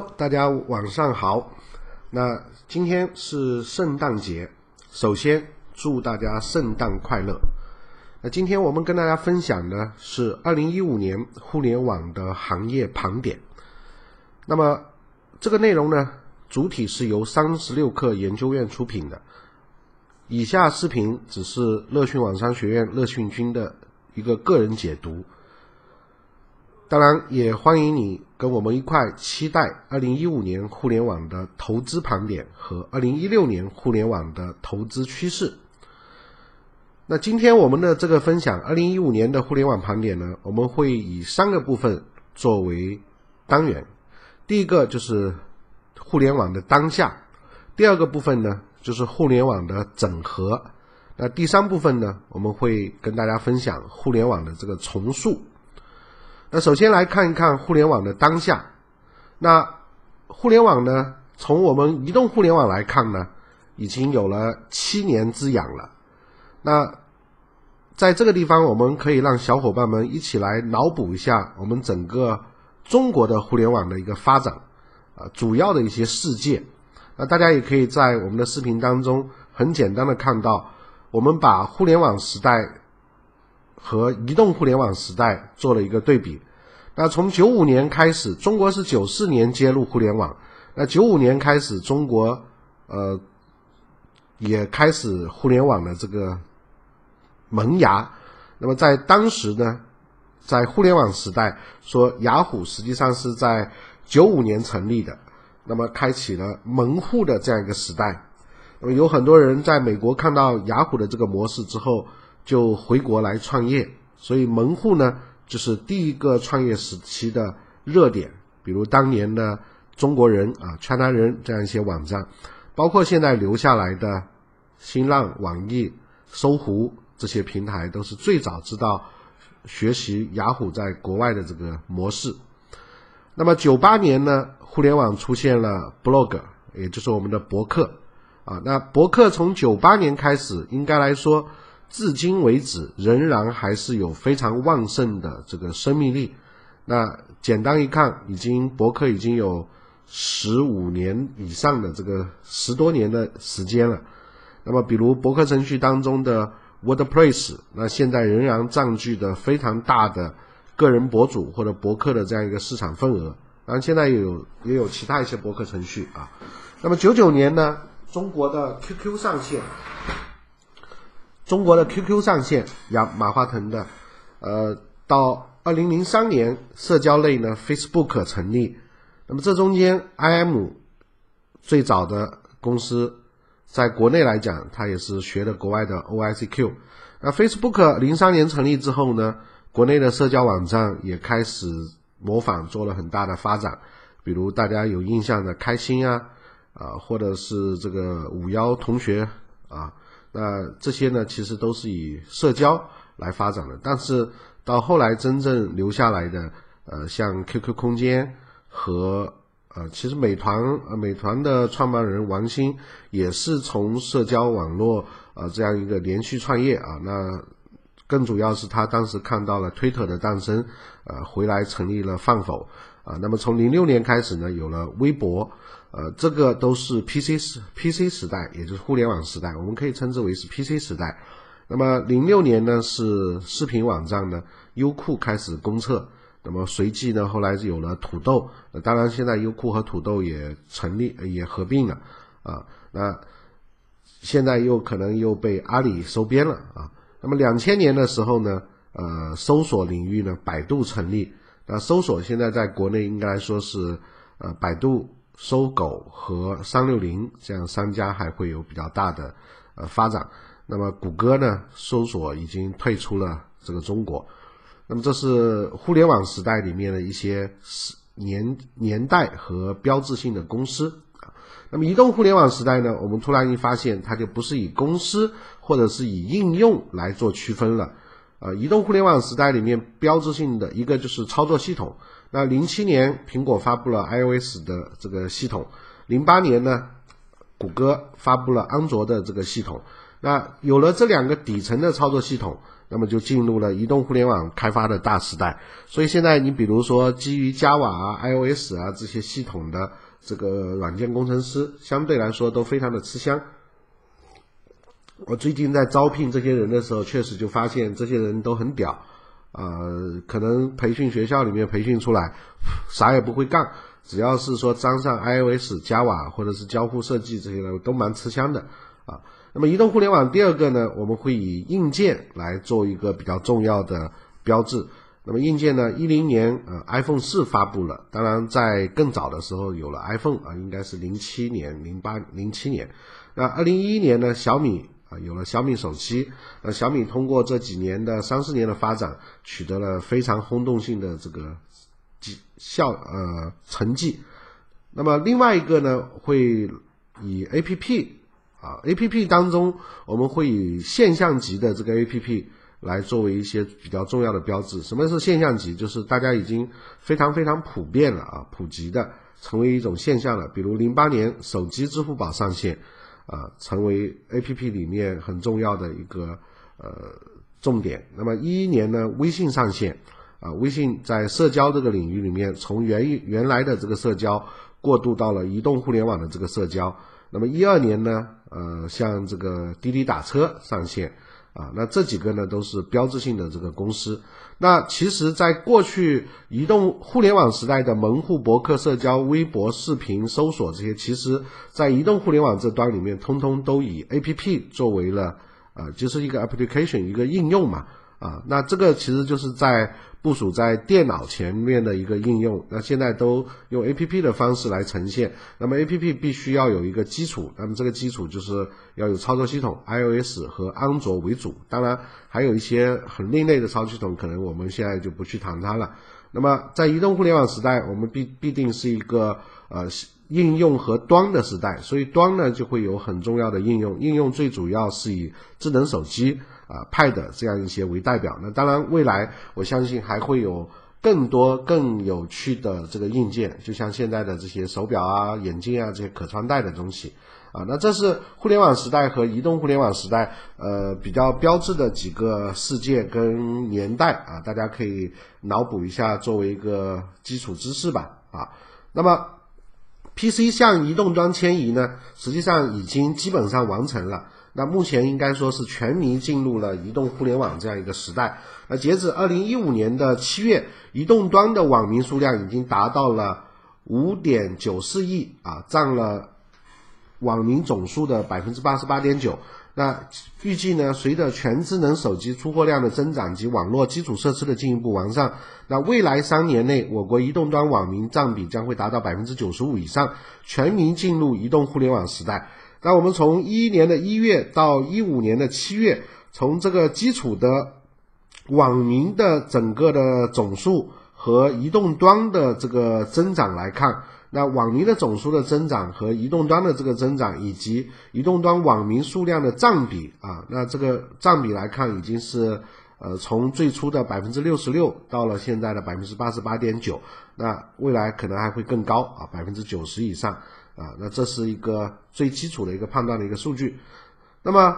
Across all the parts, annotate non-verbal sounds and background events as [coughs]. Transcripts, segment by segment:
大家晚上好。那今天是圣诞节，首先祝大家圣诞快乐。那今天我们跟大家分享的是二零一五年互联网的行业盘点。那么这个内容呢，主体是由三十六氪研究院出品的。以下视频只是乐讯网商学院乐讯君的一个个人解读。当然，也欢迎你跟我们一块期待二零一五年互联网的投资盘点和二零一六年互联网的投资趋势。那今天我们的这个分享，二零一五年的互联网盘点呢，我们会以三个部分作为单元。第一个就是互联网的当下，第二个部分呢就是互联网的整合，那第三部分呢，我们会跟大家分享互联网的这个重塑。那首先来看一看互联网的当下。那互联网呢，从我们移动互联网来看呢，已经有了七年之痒了。那在这个地方，我们可以让小伙伴们一起来脑补一下我们整个中国的互联网的一个发展啊，主要的一些事件。那大家也可以在我们的视频当中很简单的看到，我们把互联网时代。和移动互联网时代做了一个对比。那从九五年开始，中国是九四年接入互联网。那九五年开始，中国呃也开始互联网的这个萌芽。那么在当时呢，在互联网时代，说雅虎实际上是在九五年成立的，那么开启了门户的这样一个时代。那么有很多人在美国看到雅虎的这个模式之后。就回国来创业，所以门户呢，就是第一个创业时期的热点。比如当年的中国人啊、川南人这样一些网站，包括现在留下来的新浪、网易、搜狐这些平台，都是最早知道学习雅虎在国外的这个模式。那么九八年呢，互联网出现了 blog，也就是我们的博客啊。那博客从九八年开始，应该来说。至今为止，仍然还是有非常旺盛的这个生命力。那简单一看，已经博客已经有十五年以上的这个十多年的时间了。那么，比如博客程序当中的 WordPress，那现在仍然占据的非常大的个人博主或者博客的这样一个市场份额。当然，现在也有也有其他一些博客程序啊。那么九九年呢，中国的 QQ 上线。中国的 QQ 上线，亚马化腾的，呃，到二零零三年，社交类呢 Facebook 成立，那么这中间 IM 最早的公司，在国内来讲，它也是学的国外的 OICQ。那 Facebook 零三年成立之后呢，国内的社交网站也开始模仿，做了很大的发展，比如大家有印象的开心啊，啊，或者是这个五幺同学啊。那这些呢，其实都是以社交来发展的。但是到后来真正留下来的，呃，像 QQ 空间和呃，其实美团，呃，美团的创办人王兴也是从社交网络呃这样一个连续创业啊。那更主要是他当时看到了推特的诞生，呃，回来成立了饭否啊。那么从零六年开始呢，有了微博。呃，这个都是 PC 时 PC 时代，也就是互联网时代，我们可以称之为是 PC 时代。那么零六年呢，是视频网站呢优酷开始公测，那么随即呢，后来有了土豆。当然，现在优酷和土豆也成立，也合并了啊。那现在又可能又被阿里收编了啊。那么两千年的时候呢，呃，搜索领域呢，百度成立。那搜索现在在国内应该说是呃，百度。搜狗和三六零这样三家还会有比较大的呃发展。那么谷歌呢，搜索已经退出了这个中国。那么这是互联网时代里面的一些年年代和标志性的公司啊。那么移动互联网时代呢，我们突然一发现，它就不是以公司或者是以应用来做区分了。呃，移动互联网时代里面标志性的一个就是操作系统。那零七年，苹果发布了 iOS 的这个系统；零八年呢，谷歌发布了安卓的这个系统。那有了这两个底层的操作系统，那么就进入了移动互联网开发的大时代。所以现在你比如说基于 Java 啊、iOS 啊这些系统的这个软件工程师，相对来说都非常的吃香。我最近在招聘这些人的时候，确实就发现这些人都很屌。呃，可能培训学校里面培训出来，啥也不会干，只要是说沾上 iOS、Java 或者是交互设计这些的，都蛮吃香的啊。那么移动互联网第二个呢，我们会以硬件来做一个比较重要的标志。那么硬件呢，一零年呃 iPhone 四发布了，当然在更早的时候有了 iPhone 啊，应该是零七年、零八、零七年。那二零一一年呢，小米。啊，有了小米手机，那小米通过这几年的三四年的发展，取得了非常轰动性的这个绩效呃成绩。那么另外一个呢，会以 A P P 啊 A P P 当中，我们会以现象级的这个 A P P 来作为一些比较重要的标志。什么是现象级？就是大家已经非常非常普遍了啊，普及的成为一种现象了。比如零八年手机支付宝上线。啊，成为 A P P 里面很重要的一个呃重点。那么一一年呢，微信上线，啊，微信在社交这个领域里面，从原原来的这个社交过渡到了移动互联网的这个社交。那么一二年呢，呃，像这个滴滴打车上线。啊，那这几个呢都是标志性的这个公司。那其实，在过去移动互联网时代的门户、博客、社交、微博、视频、搜索这些，其实在移动互联网这端里面，通通都以 A P P 作为了，啊，就是一个 application 一个应用嘛。啊，那这个其实就是在部署在电脑前面的一个应用。那现在都用 A P P 的方式来呈现。那么 A P P 必须要有一个基础，那么这个基础就是要有操作系统，iOS 和安卓为主。当然还有一些很另类的操作系统，可能我们现在就不去谈它了。那么在移动互联网时代，我们必必定是一个呃应用和端的时代，所以端呢就会有很重要的应用。应用最主要是以智能手机。啊，Pad 这样一些为代表，那当然未来我相信还会有更多更有趣的这个硬件，就像现在的这些手表啊、眼镜啊这些可穿戴的东西啊，那这是互联网时代和移动互联网时代呃比较标志的几个事件跟年代啊，大家可以脑补一下作为一个基础知识吧啊。那么 PC 向移动端迁移呢，实际上已经基本上完成了。那目前应该说是全民进入了移动互联网这样一个时代。那截止二零一五年的七月，移动端的网民数量已经达到了五点九四亿啊，占了网民总数的百分之八十八点九。那预计呢，随着全智能手机出货量的增长及网络基础设施的进一步完善，那未来三年内，我国移动端网民占比将会达到百分之九十五以上，全民进入移动互联网时代。那我们从一一年的一月到一五年的七月，从这个基础的网民的整个的总数和移动端的这个增长来看，那网民的总数的增长和移动端的这个增长，以及移动端网民数量的占比啊，那这个占比来看，已经是呃从最初的百分之六十六到了现在的百分之八十八点九，那未来可能还会更高啊，百分之九十以上。啊，那这是一个最基础的一个判断的一个数据。那么，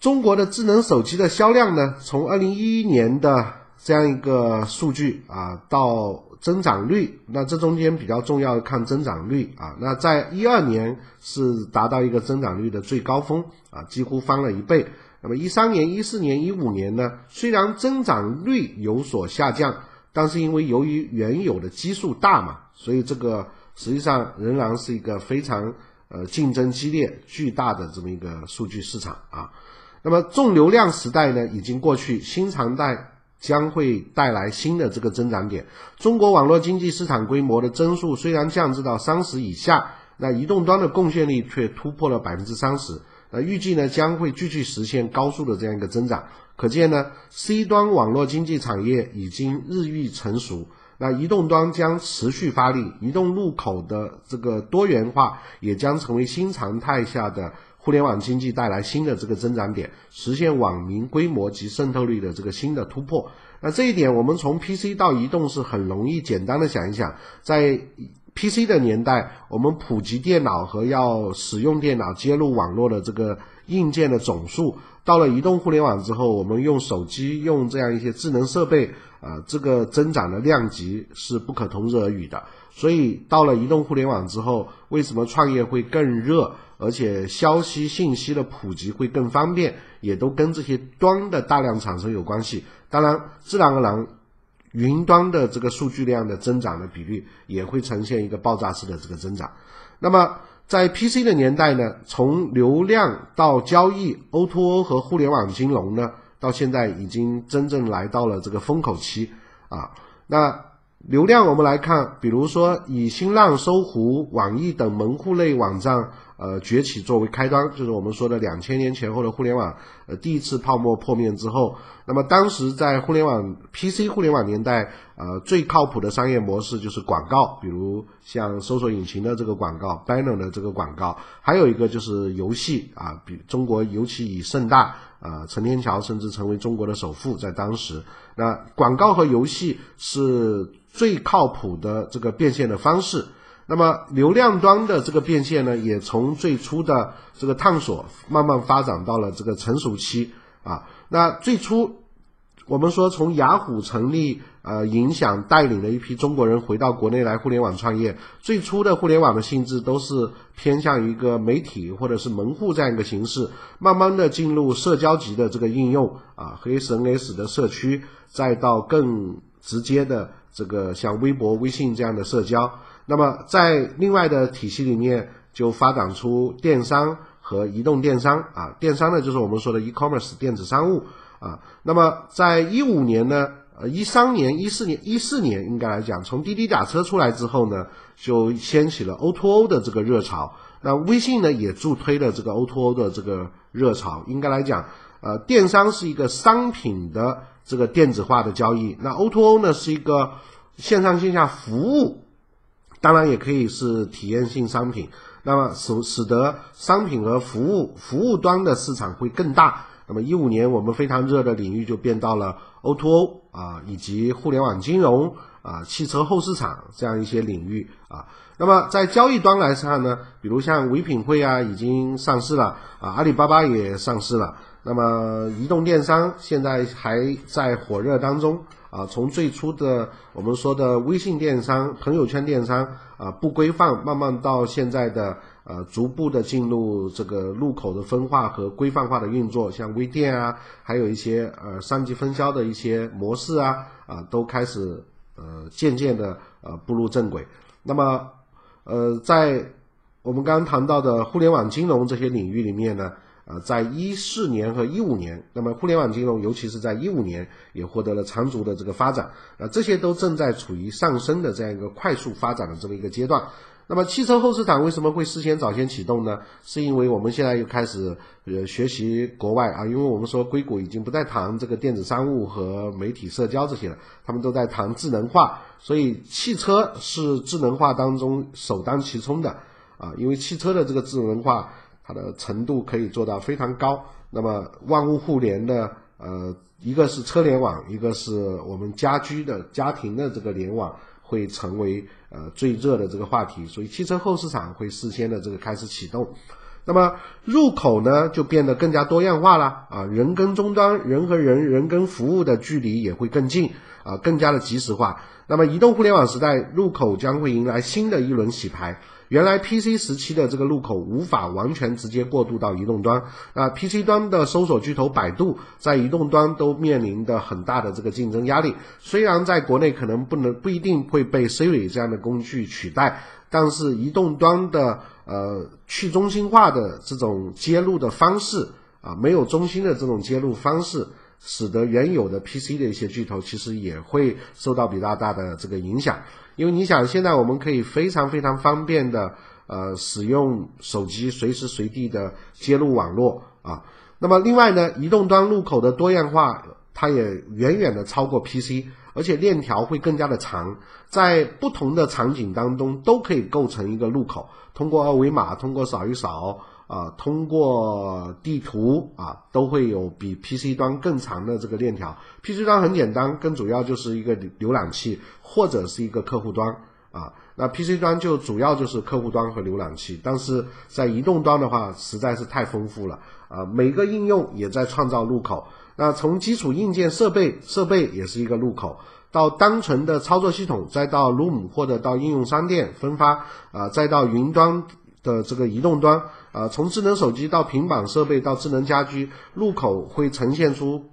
中国的智能手机的销量呢？从二零一一年的这样一个数据啊，到增长率，那这中间比较重要的看增长率啊。那在一二年是达到一个增长率的最高峰啊，几乎翻了一倍。那么一三年、一四年、一五年呢，虽然增长率有所下降，但是因为由于原有的基数大嘛，所以这个。实际上仍然是一个非常呃竞争激烈、巨大的这么一个数据市场啊。那么重流量时代呢已经过去，新常态将会带来新的这个增长点。中国网络经济市场规模的增速虽然降至到三十以下，那移动端的贡献率却突破了百分之三十。那预计呢将会继续实现高速的这样一个增长。可见呢，C 端网络经济产业已经日益成熟。那移动端将持续发力，移动入口的这个多元化也将成为新常态下的互联网经济带来新的这个增长点，实现网民规模及渗透率的这个新的突破。那这一点，我们从 PC 到移动是很容易简单的想一想，在 PC 的年代，我们普及电脑和要使用电脑接入网络的这个。硬件的总数，到了移动互联网之后，我们用手机用这样一些智能设备，啊，这个增长的量级是不可同日而语的。所以到了移动互联网之后，为什么创业会更热，而且消息信息的普及会更方便，也都跟这些端的大量产生有关系。当然，自然而然。云端的这个数据量的增长的比率也会呈现一个爆炸式的这个增长。那么在 PC 的年代呢，从流量到交易，O2O 和互联网金融呢，到现在已经真正来到了这个风口期啊。那流量我们来看，比如说以新浪、搜狐、网易等门户类网站。呃，崛起作为开端，就是我们说的两千年前后的互联网，呃，第一次泡沫破灭之后，那么当时在互联网 PC 互联网年代，呃，最靠谱的商业模式就是广告，比如像搜索引擎的这个广告，banner 的这个广告，还有一个就是游戏啊，比中国尤其以盛大啊，陈天桥甚至成为中国的首富，在当时，那广告和游戏是最靠谱的这个变现的方式。那么流量端的这个变现呢，也从最初的这个探索，慢慢发展到了这个成熟期啊。那最初我们说从雅虎成立，呃，影响带领了一批中国人回到国内来互联网创业。最初的互联网的性质都是偏向一个媒体或者是门户这样一个形式，慢慢的进入社交级的这个应用啊，和 SNS 的社区，再到更直接的这个像微博、微信这样的社交。那么在另外的体系里面，就发展出电商和移动电商啊，电商呢就是我们说的 e-commerce 电子商务啊。那么在一五年呢，呃一三年、一四年、一四年应该来讲，从滴滴打车出来之后呢，就掀起了 O2O 的这个热潮。那微信呢也助推了这个 O2O 的这个热潮。应该来讲，呃，电商是一个商品的这个电子化的交易，那 O2O 呢是一个线上线下服务。当然也可以是体验性商品，那么使使得商品和服务服务端的市场会更大。那么一五年我们非常热的领域就变到了 O2O 啊，以及互联网金融啊、汽车后市场这样一些领域啊。那么在交易端来看呢，比如像唯品会啊已经上市了啊，阿里巴巴也上市了。那么移动电商现在还在火热当中。啊，从最初的我们说的微信电商、朋友圈电商啊不规范，慢慢到现在的呃逐步的进入这个入口的分化和规范化的运作，像微店啊，还有一些呃三级分销的一些模式啊啊都开始呃渐渐的呃步入正轨。那么呃在我们刚刚谈到的互联网金融这些领域里面呢。呃，在一四年和一五年，那么互联网金融，尤其是在一五年，也获得了长足的这个发展。啊，这些都正在处于上升的这样一个快速发展的这么一个阶段。那么汽车后市场为什么会事先早先启动呢？是因为我们现在又开始呃学习国外啊，因为我们说硅谷已经不再谈这个电子商务和媒体社交这些了，他们都在谈智能化，所以汽车是智能化当中首当其冲的啊，因为汽车的这个智能化。它的程度可以做到非常高。那么万物互联的，呃，一个是车联网，一个是我们家居的家庭的这个联网，会成为呃最热的这个话题。所以汽车后市场会事先的这个开始启动。那么入口呢，就变得更加多样化了啊，人跟终端、人和人、人跟服务的距离也会更近啊，更加的及时化。那么移动互联网时代，入口将会迎来新的一轮洗牌。原来 PC 时期的这个入口无法完全直接过渡到移动端，啊，PC 端的搜索巨头百度在移动端都面临的很大的这个竞争压力。虽然在国内可能不能不一定会被 Siri 这样的工具取代，但是移动端的呃去中心化的这种接入的方式啊，没有中心的这种接入方式，使得原有的 PC 的一些巨头其实也会受到比较大的这个影响。因为你想，现在我们可以非常非常方便的，呃，使用手机随时随地的接入网络啊。那么另外呢，移动端入口的多样化，它也远远的超过 PC，而且链条会更加的长，在不同的场景当中都可以构成一个入口，通过二维码，通过扫一扫。啊，通过地图啊，都会有比 PC 端更长的这个链条。PC 端很简单，更主要就是一个浏览器或者是一个客户端啊。那 PC 端就主要就是客户端和浏览器，但是在移动端的话，实在是太丰富了啊！每个应用也在创造入口。那从基础硬件设备，设备也是一个入口，到单纯的操作系统，再到 Room 或者到应用商店分发啊，再到云端的这个移动端啊，从智能手机到平板设备到智能家居，入口会呈现出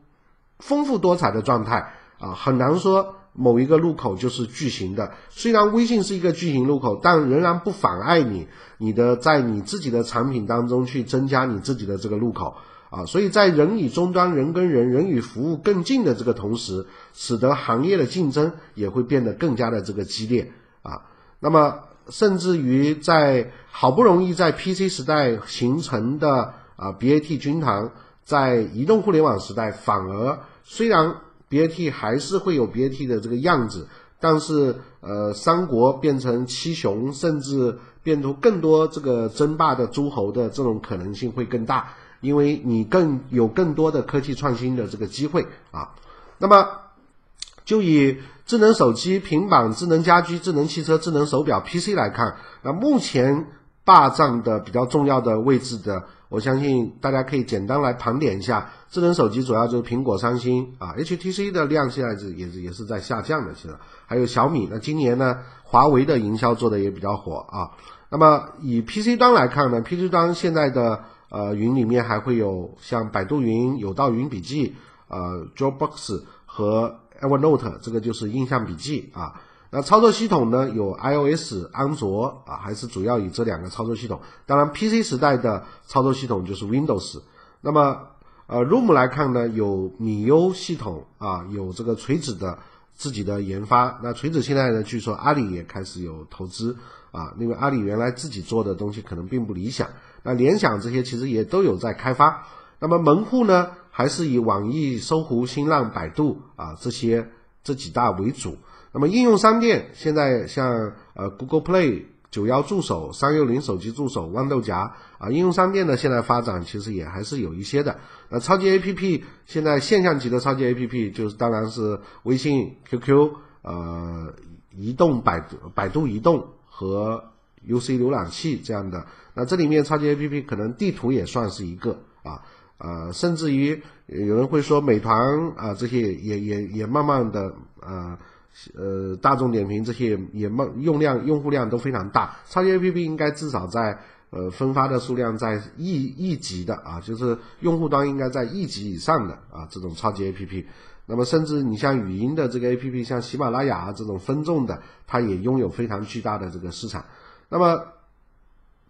丰富多彩的状态啊，很难说。某一个入口就是巨型的，虽然微信是一个巨型入口，但仍然不妨碍你你的在你自己的产品当中去增加你自己的这个入口啊。所以在人与终端、人跟人、人与服务更近的这个同时，使得行业的竞争也会变得更加的这个激烈啊。那么，甚至于在好不容易在 PC 时代形成的啊 BAT 军团，在移动互联网时代反而虽然。BAT 还是会有 BAT 的这个样子，但是呃，三国变成七雄，甚至变出更多这个争霸的诸侯的这种可能性会更大，因为你更有更多的科技创新的这个机会啊。那么，就以智能手机、平板、智能家居、智能汽车、智能手表 PC 来看，那目前霸占的比较重要的位置的。我相信大家可以简单来盘点一下，智能手机主要就是苹果、三星啊，HTC 的量现在是也是也是在下降的，其实还有小米。那今年呢，华为的营销做的也比较火啊。那么以 PC 端来看呢，PC 端现在的呃云里面还会有像百度云、有道云笔记、呃 Dropbox 和 Evernote，这个就是印象笔记啊。那操作系统呢？有 iOS、安卓啊，还是主要以这两个操作系统。当然，PC 时代的操作系统就是 Windows。那么，呃，Room 来看呢，有米 U 系统啊，有这个锤子的自己的研发。那锤子现在呢，据说阿里也开始有投资啊，因为阿里原来自己做的东西可能并不理想。那联想这些其实也都有在开发。那么门户呢，还是以网易、搜狐、新浪、百度啊这些这几大为主。那么应用商店现在像呃 Google Play、九幺助手、三六零手机助手、豌豆荚啊，应用商店呢现在发展其实也还是有一些的。那超级 APP 现在现象级的超级 APP 就是当然是微信、QQ、呃移动百度、百度移动和 UC 浏览器这样的。那这里面超级 APP 可能地图也算是一个啊，呃，甚至于有人会说美团啊这些也也也慢慢的呃。呃，大众点评这些也慢用量用户量都非常大，超级 APP 应该至少在呃分发的数量在亿亿级的啊，就是用户端应该在亿级以上的啊这种超级 APP。那么甚至你像语音的这个 APP，像喜马拉雅这种分众的，它也拥有非常巨大的这个市场。那么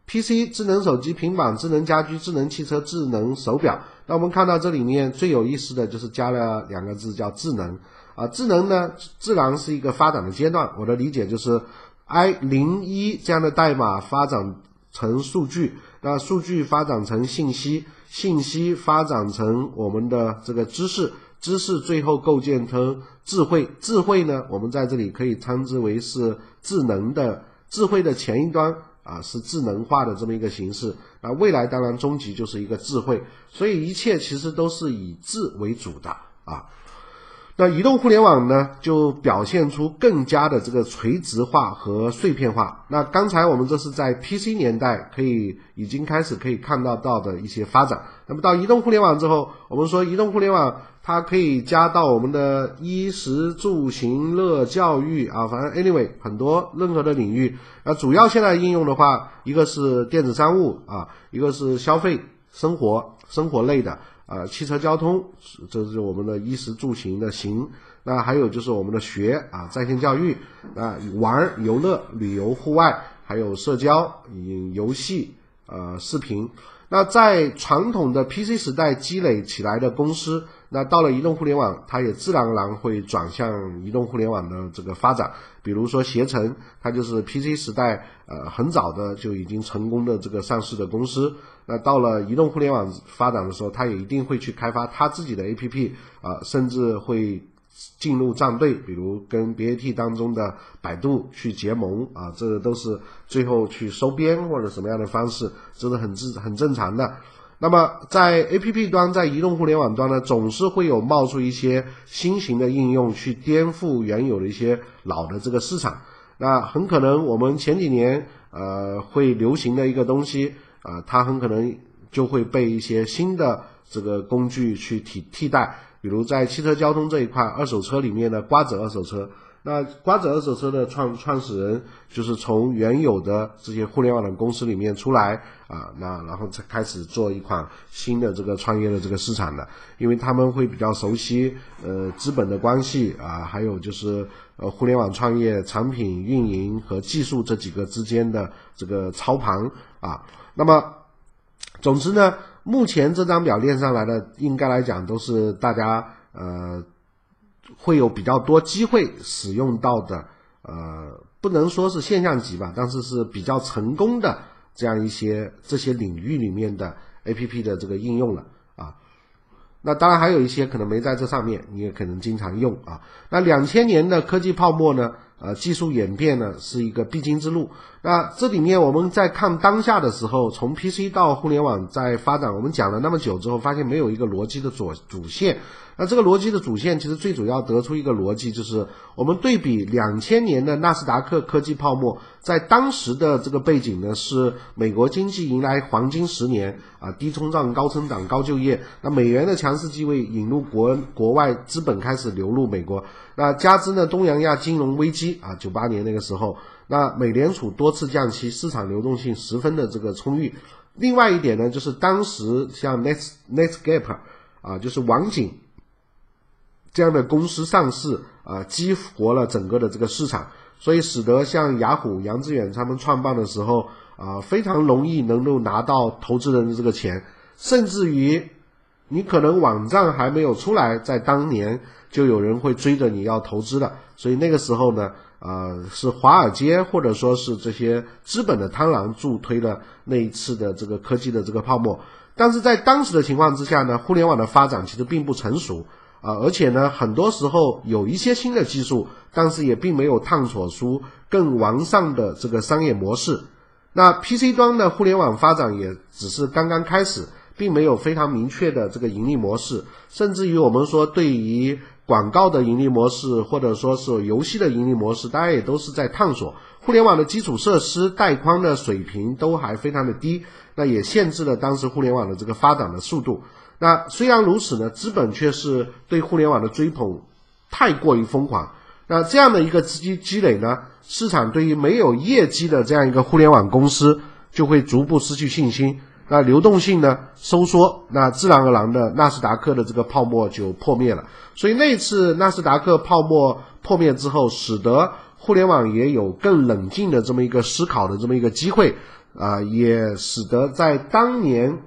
PC 智能手机、平板、智能家居、智能汽车、智能手表，那我们看到这里面最有意思的就是加了两个字叫智能。啊，智能呢，自然是一个发展的阶段。我的理解就是，i 零一这样的代码发展成数据，那数据发展成信息，信息发展成我们的这个知识，知识最后构建成智慧，智慧呢，我们在这里可以称之为是智能的智慧的前一端啊，是智能化的这么一个形式。那未来当然终极就是一个智慧，所以一切其实都是以智为主的啊。那移动互联网呢，就表现出更加的这个垂直化和碎片化。那刚才我们这是在 PC 年代可以已经开始可以看到到的一些发展。那么到移动互联网之后，我们说移动互联网它可以加到我们的衣食住行乐教育啊，反正 anyway 很多任何的领域。那主要现在应用的话，一个是电子商务啊，一个是消费生活生活类的。啊，汽车交通，这是我们的衣食住行的行。那还有就是我们的学啊，在线教育啊，玩游乐、旅游、户外，还有社交、游戏、呃，视频。那在传统的 PC 时代积累起来的公司，那到了移动互联网，它也自然而然会转向移动互联网的这个发展。比如说携程，它就是 PC 时代呃很早的就已经成功的这个上市的公司。那到了移动互联网发展的时候，它也一定会去开发它自己的 APP 啊，甚至会进入战队，比如跟 BAT 当中的百度去结盟啊，这都是最后去收编或者什么样的方式，这是很自很正常的。那么在 APP 端，在移动互联网端呢，总是会有冒出一些新型的应用去颠覆原有的一些老的这个市场。那很可能我们前几年呃会流行的一个东西啊，它很可能就会被一些新的这个工具去替替代，比如在汽车交通这一块，二手车里面的瓜子二手车。那瓜子二手车的创创始人就是从原有的这些互联网的公司里面出来啊，那然后才开始做一款新的这个创业的这个市场的，因为他们会比较熟悉呃资本的关系啊，还有就是呃互联网创业产品运营和技术这几个之间的这个操盘啊。那么，总之呢，目前这张表列上来的应该来讲都是大家呃。会有比较多机会使用到的，呃，不能说是现象级吧，但是是比较成功的这样一些这些领域里面的 A P P 的这个应用了啊。那当然还有一些可能没在这上面，你也可能经常用啊。那两千年的科技泡沫呢？呃，技术演变呢是一个必经之路。那这里面我们在看当下的时候，从 PC 到互联网在发展，我们讲了那么久之后，发现没有一个逻辑的主主线。那这个逻辑的主线，其实最主要得出一个逻辑，就是我们对比两千年的纳斯达克科技泡沫，在当时的这个背景呢，是美国经济迎来黄金十年啊，低通胀、高增长、高就业。那美元的强势地位引入国国外资本开始流入美国。那加之呢，东洋亚金融危机啊，九八年那个时候，那美联储多次降息，市场流动性十分的这个充裕。另外一点呢，就是当时像 Net Netscape 啊，就是网景。这样的公司上市啊，激活了整个的这个市场，所以使得像雅虎、杨致远他们创办的时候啊，非常容易能够拿到投资人的这个钱，甚至于你可能网站还没有出来，在当年就有人会追着你要投资了。所以那个时候呢，呃，是华尔街或者说是这些资本的贪婪助推了那一次的这个科技的这个泡沫。但是在当时的情况之下呢，互联网的发展其实并不成熟。啊，而且呢，很多时候有一些新的技术，但是也并没有探索出更完善的这个商业模式。那 PC 端的互联网发展也只是刚刚开始，并没有非常明确的这个盈利模式。甚至于我们说，对于广告的盈利模式，或者说是游戏的盈利模式，大家也都是在探索。互联网的基础设施带宽的水平都还非常的低，那也限制了当时互联网的这个发展的速度。那虽然如此呢，资本却是对互联网的追捧太过于疯狂。那这样的一个资金积累呢，市场对于没有业绩的这样一个互联网公司就会逐步失去信心。那流动性呢收缩，那自然而然的纳斯达克的这个泡沫就破灭了。所以那次纳斯达克泡沫破灭之后，使得互联网也有更冷静的这么一个思考的这么一个机会啊，也使得在当年。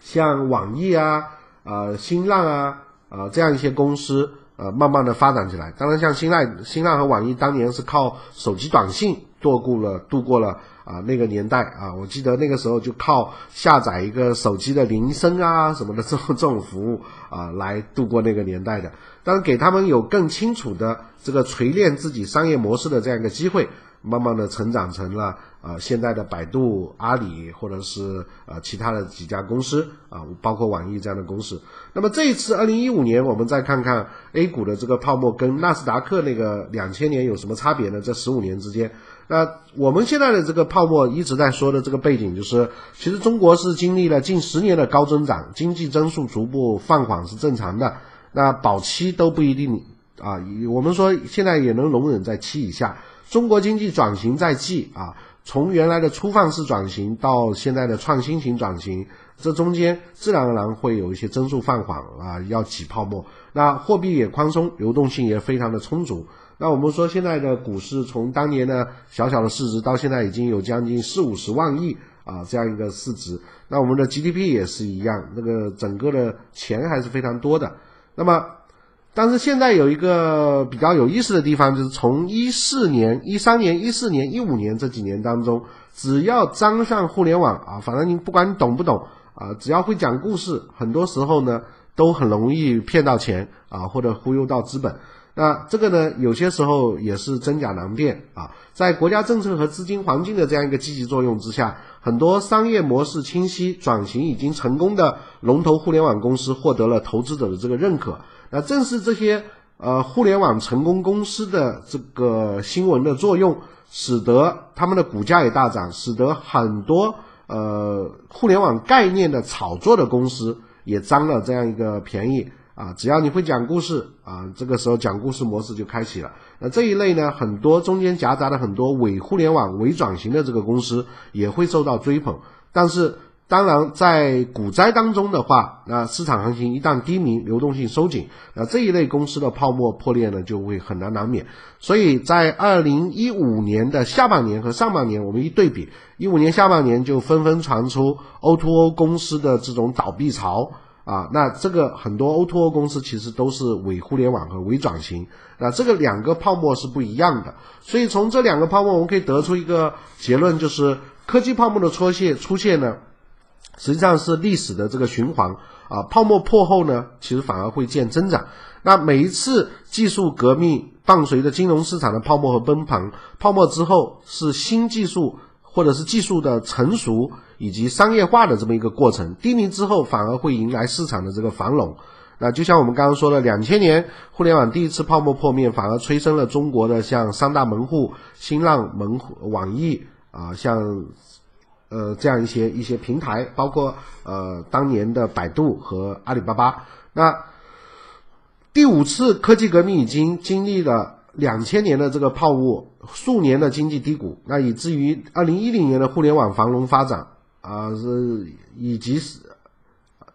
像网易啊、呃新浪啊、啊这样一些公司，呃慢慢的发展起来。当然，像新浪、新浪和网易当年是靠手机短信度过了度过了啊那个年代啊。我记得那个时候就靠下载一个手机的铃声啊什么的 [laughs] 这种这种服务啊来度过那个年代的。当然，给他们有更清楚的这个锤炼自己商业模式的这样一个机会。慢慢的成长成了啊现在的百度、阿里或者是呃其他的几家公司啊，包括网易这样的公司。那么这一次二零一五年，我们再看看 A 股的这个泡沫跟纳斯达克那个两千年有什么差别呢？这十五年之间，那我们现在的这个泡沫一直在说的这个背景就是，其实中国是经历了近十年的高增长，经济增速逐步放缓是正常的，那保期都不一定啊，我们说现在也能容忍在七以下。中国经济转型在即啊，从原来的粗放式转型到现在的创新型转型，这中间自然而然会有一些增速放缓啊，要挤泡沫。那货币也宽松，流动性也非常的充足。那我们说现在的股市从当年的小小的市值到现在已经有将近四五十万亿啊这样一个市值。那我们的 GDP 也是一样，那个整个的钱还是非常多的。那么。但是现在有一个比较有意思的地方，就是从一四年、一三年、一四年、一五年这几年当中，只要沾上互联网啊，反正你不管你懂不懂啊，只要会讲故事，很多时候呢都很容易骗到钱啊，或者忽悠到资本。那这个呢，有些时候也是真假难辨啊。在国家政策和资金环境的这样一个积极作用之下，很多商业模式清晰、转型已经成功的龙头互联网公司获得了投资者的这个认可。那正是这些呃互联网成功公司的这个新闻的作用，使得他们的股价也大涨，使得很多呃互联网概念的炒作的公司也占了这样一个便宜啊。只要你会讲故事啊，这个时候讲故事模式就开启了。那这一类呢，很多中间夹杂的很多伪互联网、伪转型的这个公司也会受到追捧，但是。当然，在股灾当中的话，那市场行情一旦低迷，流动性收紧，那这一类公司的泡沫破裂呢，就会很难难免。所以在二零一五年的下半年和上半年，我们一对比，一五年下半年就纷纷传出 O2O 公司的这种倒闭潮啊，那这个很多 O2O 公司其实都是伪互联网和伪转型，那这个两个泡沫是不一样的。所以从这两个泡沫，我们可以得出一个结论，就是科技泡沫的出现出现呢。实际上是历史的这个循环啊，泡沫破后呢，其实反而会见增长。那每一次技术革命伴随着金融市场的泡沫和崩盘，泡沫之后是新技术或者是技术的成熟以及商业化的这么一个过程。低迷之后反而会迎来市场的这个繁荣。那就像我们刚刚说的，两千年互联网第一次泡沫破灭，反而催生了中国的像三大门户、新浪门户、网易啊，像。呃，这样一些一些平台，包括呃当年的百度和阿里巴巴。那第五次科技革命已经经历了两千年的这个泡沫，数年的经济低谷，那以至于二零一零年的互联网繁荣发展啊，是以及是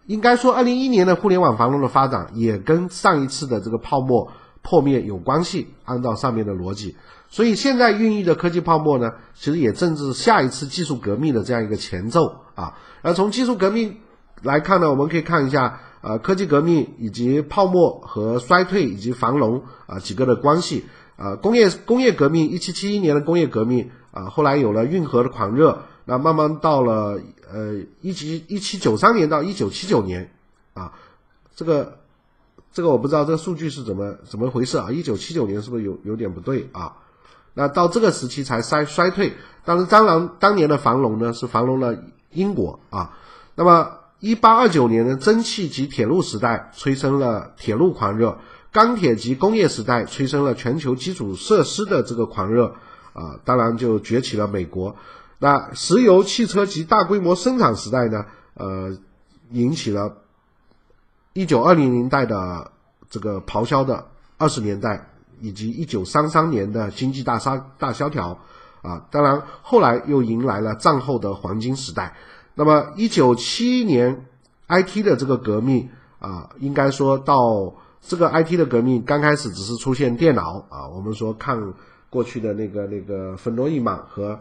应该说二零一一年的互联网繁荣的发展也跟上一次的这个泡沫破灭有关系。按照上面的逻辑。所以现在孕育的科技泡沫呢，其实也正是下一次技术革命的这样一个前奏啊。而从技术革命来看呢，我们可以看一下呃科技革命以及泡沫和衰退以及繁荣啊几个的关系啊。工业工业革命一七七一年的工业革命啊，后来有了运河的狂热，那慢慢到了呃一七一七九三年到一九七九年啊，这个这个我不知道这个数据是怎么怎么回事啊？一九七九年是不是有有点不对啊？那到这个时期才衰衰退，但是当然当年的繁荣呢是繁荣了英国啊。那么一八二九年的蒸汽及铁路时代催生了铁路狂热，钢铁及工业时代催生了全球基础设施的这个狂热啊，当然就崛起了美国。那石油、汽车及大规模生产时代呢，呃，引起了一九二零年代的这个咆哮的二十年代。以及一九三三年的经济大杀大萧条，啊，当然后来又迎来了战后的黄金时代。那么一九七一年 IT 的这个革命啊，应该说到这个 IT 的革命刚开始只是出现电脑啊，我们说看过去的那个那个芬多伊曼和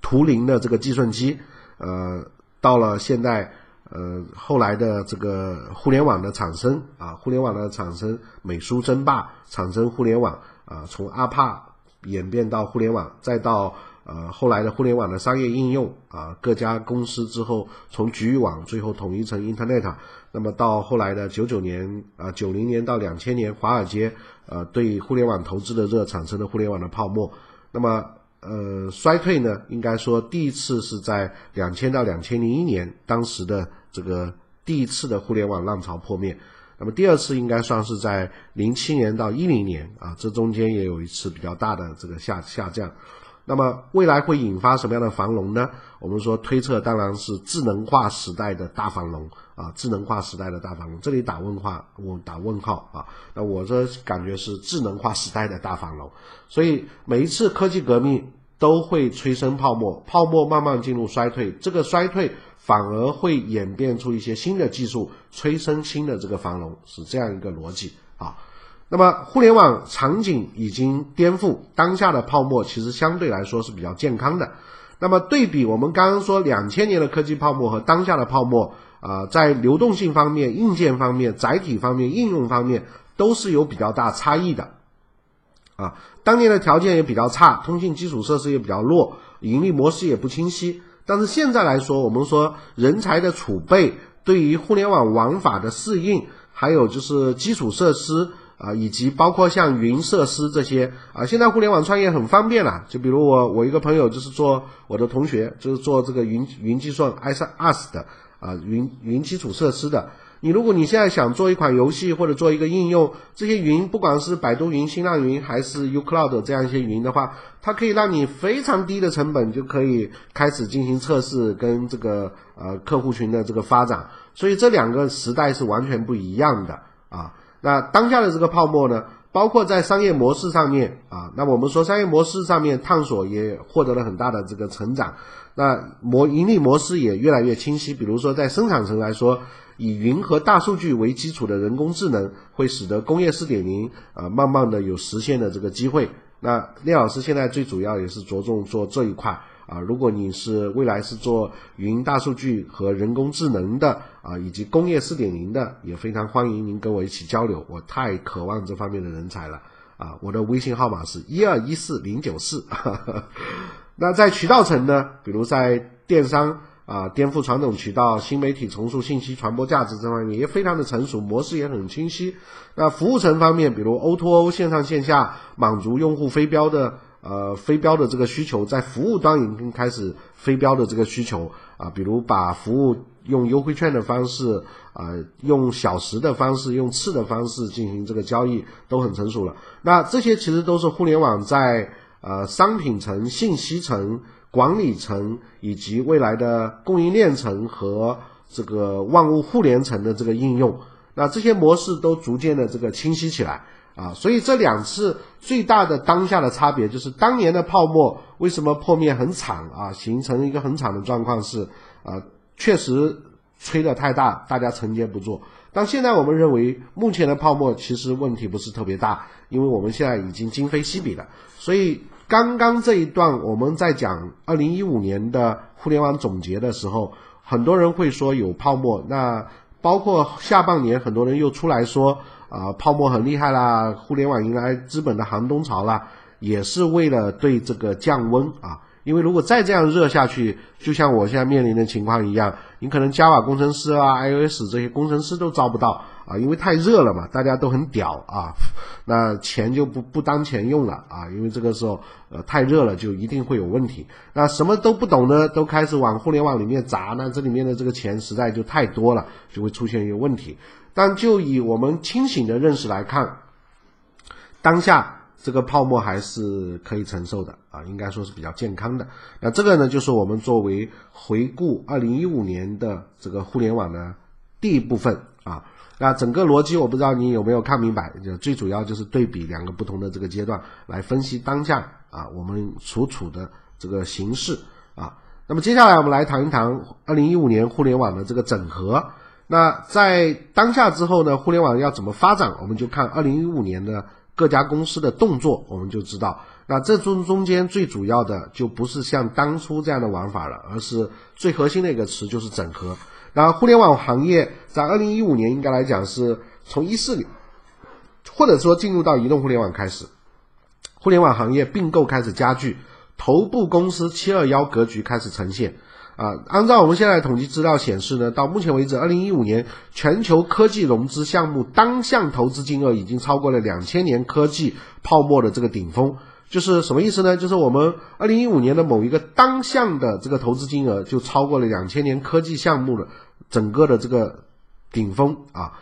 图灵的这个计算机，呃，到了现在。呃，后来的这个互联网的产生啊，互联网的产生，美苏争霸产生互联网啊，从阿帕演变到互联网，再到呃后来的互联网的商业应用啊，各家公司之后从局域网最后统一成 Internet，那么到后来的九九年啊，九零年到两千年，华尔街呃对互联网投资的热产生的互联网的泡沫，那么。呃，衰退呢，应该说第一次是在两千到两千零一年，当时的这个第一次的互联网浪潮破灭。那么第二次应该算是在零七年到一零年啊，这中间也有一次比较大的这个下下降。那么未来会引发什么样的繁荣呢？我们说推测当然是智能化时代的大繁荣啊，智能化时代的大繁荣，这里打问号，我打问号啊。那我这感觉是智能化时代的大繁荣，所以每一次科技革命都会催生泡沫，泡沫慢慢进入衰退，这个衰退反而会演变出一些新的技术，催生新的这个繁荣，是这样一个逻辑啊。那么，互联网场景已经颠覆，当下的泡沫其实相对来说是比较健康的。那么，对比我们刚刚说两千年的科技泡沫和当下的泡沫啊，在流动性方面、硬件方面、载体方面、应用方面都是有比较大差异的。啊，当年的条件也比较差，通信基础设施也比较弱，盈利模式也不清晰。但是现在来说，我们说人才的储备，对于互联网玩法的适应，还有就是基础设施。啊，以及包括像云设施这些啊，现在互联网创业很方便了。就比如我，我一个朋友就是做我的同学，就是做这个云云计算 I S A S 的啊，云云基础设施的。你如果你现在想做一款游戏或者做一个应用，这些云不管是百度云、新浪云还是 uCloud 这样一些云的话，它可以让你非常低的成本就可以开始进行测试跟这个呃客户群的这个发展。所以这两个时代是完全不一样的啊。那当下的这个泡沫呢，包括在商业模式上面啊，那我们说商业模式上面探索也获得了很大的这个成长。那模盈利模式也越来越清晰。比如说在生产层来说。以云和大数据为基础的人工智能，会使得工业四点零啊，慢慢的有实现的这个机会。那聂老师现在最主要也是着重做这一块啊。如果你是未来是做云、大数据和人工智能的啊，以及工业四点零的，也非常欢迎您跟我一起交流。我太渴望这方面的人才了啊！我的微信号码是一二一四零九四。[laughs] 那在渠道层呢，比如在电商。啊，颠覆传统渠道，新媒体重塑信息传播价值这方面也非常的成熟，模式也很清晰。那服务层方面，比如 O2O 线上线下满足用户非标的呃非标的这个需求，在服务端已经开始非标的这个需求啊，比如把服务用优惠券的方式啊，用小时的方式，用次的方式进行这个交易都很成熟了。那这些其实都是互联网在呃商品层、信息层。管理层以及未来的供应链层和这个万物互联层的这个应用，那这些模式都逐渐的这个清晰起来啊，所以这两次最大的当下的差别就是当年的泡沫为什么破灭很惨啊，形成一个很惨的状况是啊，确实吹得太大，大家承接不住。但现在我们认为目前的泡沫其实问题不是特别大，因为我们现在已经今非昔比了，所以。刚刚这一段我们在讲二零一五年的互联网总结的时候，很多人会说有泡沫。那包括下半年，很多人又出来说啊，泡沫很厉害啦，互联网迎来资本的寒冬潮啦，也是为了对这个降温啊。因为如果再这样热下去，就像我现在面临的情况一样，你可能 Java 工程师啊、iOS 这些工程师都招不到啊，因为太热了嘛，大家都很屌啊，[laughs] 那钱就不不当钱用了啊，因为这个时候呃太热了，就一定会有问题。那什么都不懂呢，都开始往互联网里面砸，那这里面的这个钱实在就太多了，就会出现一个问题。但就以我们清醒的认识来看，当下。这个泡沫还是可以承受的啊，应该说是比较健康的。那这个呢，就是我们作为回顾二零一五年的这个互联网的第一部分啊。那整个逻辑我不知道你有没有看明白，就最主要就是对比两个不同的这个阶段来分析当下啊我们所处的这个形势啊。那么接下来我们来谈一谈二零一五年互联网的这个整合。那在当下之后呢，互联网要怎么发展，我们就看二零一五年的。各家公司的动作，我们就知道，那这中中间最主要的就不是像当初这样的玩法了，而是最核心的一个词就是整合。那互联网行业在二零一五年应该来讲是从一四年，或者说进入到移动互联网开始，互联网行业并购开始加剧，头部公司七二幺格局开始呈现。啊，按照我们现在统计资料显示呢，到目前为止，二零一五年全球科技融资项目单项投资金额已经超过了两千年科技泡沫的这个顶峰。就是什么意思呢？就是我们二零一五年的某一个单项的这个投资金额就超过了两千年科技项目的整个的这个顶峰啊。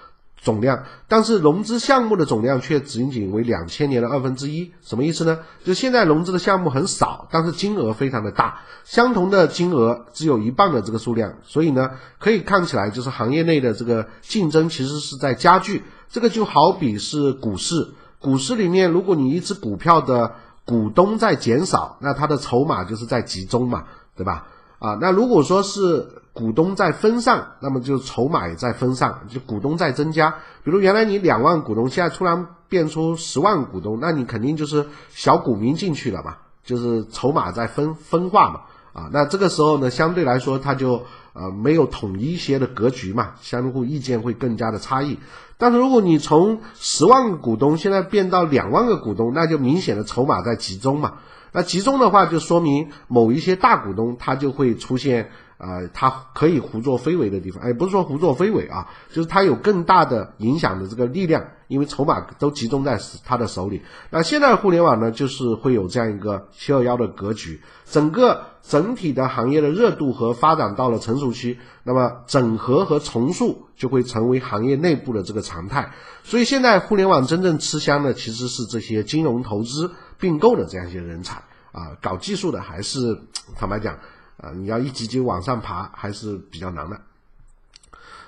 总量，但是融资项目的总量却仅仅为两千年的二分之一，什么意思呢？就现在融资的项目很少，但是金额非常的大，相同的金额只有一半的这个数量，所以呢，可以看起来就是行业内的这个竞争其实是在加剧。这个就好比是股市，股市里面如果你一只股票的股东在减少，那它的筹码就是在集中嘛，对吧？啊，那如果说是。股东在分散，那么就筹码也在分散，就股东在增加。比如原来你两万股东，现在突然变出十万股东，那你肯定就是小股民进去了嘛，就是筹码在分分化嘛。啊，那这个时候呢，相对来说它就呃没有统一一些的格局嘛，相互意见会更加的差异。但是如果你从十万个股东现在变到两万个股东，那就明显的筹码在集中嘛。那集中的话，就说明某一些大股东他就会出现。啊，它可以胡作非为的地方，哎，不是说胡作非为啊，就是它有更大的影响的这个力量，因为筹码都集中在它的手里。那现在互联网呢，就是会有这样一个七二幺的格局，整个整体的行业的热度和发展到了成熟期，那么整合和重塑就会成为行业内部的这个常态。所以现在互联网真正吃香的其实是这些金融投资并购的这样一些人才啊，搞技术的还是坦白讲。啊，你要一级级往上爬还是比较难的。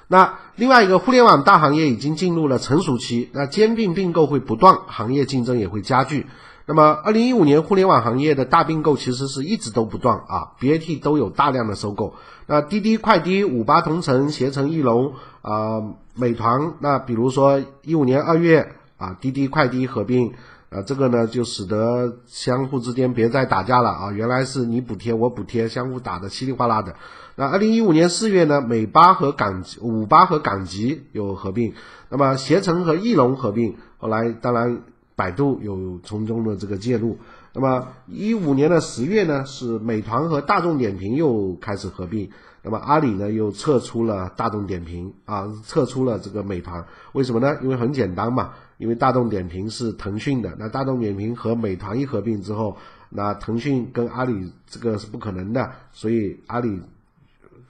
那另外一个，互联网大行业已经进入了成熟期，那兼并并购会不断，行业竞争也会加剧。那么，二零一五年互联网行业的大并购其实是一直都不断啊，BAT 都有大量的收购。那滴滴快滴、五八同城、携程翼龙啊、美团，那比如说一五年二月啊，滴滴快滴合并。啊，这个呢就使得相互之间别再打架了啊！原来是你补贴我补贴，相互打的稀里哗啦的。那二零一五年四月呢，美巴和港五八和港吉有合并，那么携程和翼龙合并，后来当然百度有从中的这个介入。那么一五年的十月呢，是美团和大众点评又开始合并，那么阿里呢又撤出了大众点评啊，撤出了这个美团，为什么呢？因为很简单嘛。因为大众点评是腾讯的，那大众点评和美团一合并之后，那腾讯跟阿里这个是不可能的，所以阿里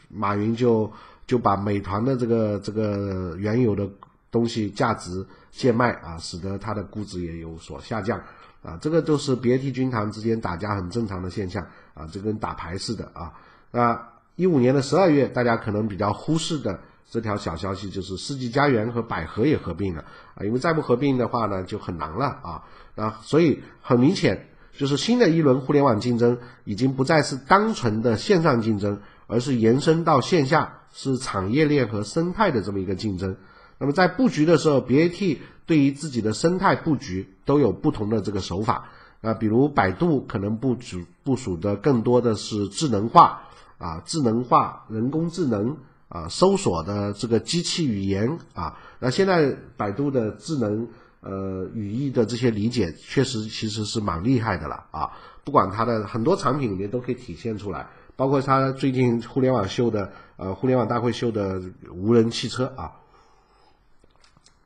马云就就把美团的这个这个原有的东西价值贱卖啊，使得它的估值也有所下降啊，这个就是别提军团之间打架很正常的现象啊，这跟打牌似的啊。那一五年的十二月，大家可能比较忽视的。这条小消息就是世纪佳缘和百合也合并了啊，因为再不合并的话呢，就很难了啊啊，所以很明显就是新的一轮互联网竞争已经不再是单纯的线上竞争，而是延伸到线下，是产业链和生态的这么一个竞争。那么在布局的时候，BAT 对于自己的生态布局都有不同的这个手法啊，比如百度可能部署部署的更多的是智能化啊，智能化、人工智能。啊，搜索的这个机器语言啊，那现在百度的智能呃语义的这些理解，确实其实是蛮厉害的了啊。不管它的很多产品里面都可以体现出来，包括它最近互联网秀的呃互联网大会秀的无人汽车啊，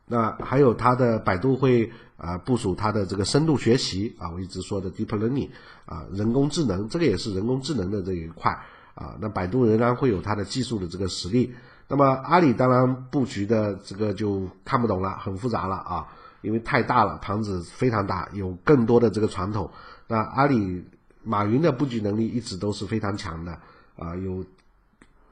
那还有它的百度会啊部署它的这个深度学习啊，我一直说的 deep learning 啊，人工智能，这个也是人工智能的这一块。啊，那百度仍然会有它的技术的这个实力。那么阿里当然布局的这个就看不懂了，很复杂了啊，因为太大了，盘子非常大，有更多的这个传统。那阿里马云的布局能力一直都是非常强的啊，有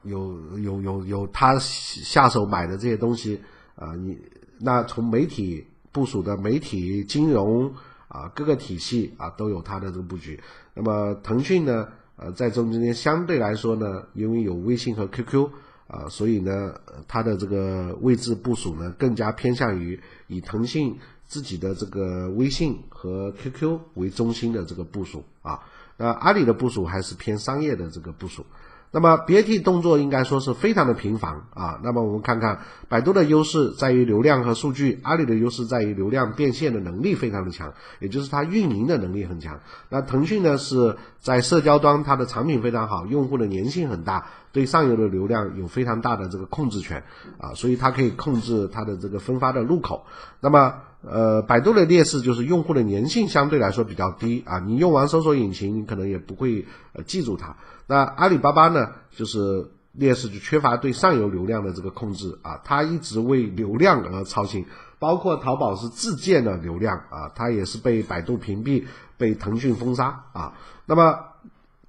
有有有有他下手买的这些东西啊，你那从媒体部署的媒体、金融啊各个体系啊都有他的这个布局。那么腾讯呢？呃，在中间相对来说呢，因为有微信和 QQ 啊，所以呢，它的这个位置部署呢，更加偏向于以腾讯自己的这个微信和 QQ 为中心的这个部署啊。那阿里的部署还是偏商业的这个部署。那么 BAT 动作应该说是非常的频繁啊。那么我们看看百度的优势在于流量和数据，阿里的优势在于流量变现的能力非常的强，也就是它运营的能力很强。那腾讯呢是在社交端，它的产品非常好，用户的粘性很大，对上游的流量有非常大的这个控制权啊，所以它可以控制它的这个分发的入口。那么呃，百度的劣势就是用户的粘性相对来说比较低啊，你用完搜索引擎，你可能也不会呃记住它。那阿里巴巴呢，就是劣势就缺乏对上游流量的这个控制啊，它一直为流量而操心，包括淘宝是自建的流量啊，它也是被百度屏蔽，被腾讯封杀啊。那么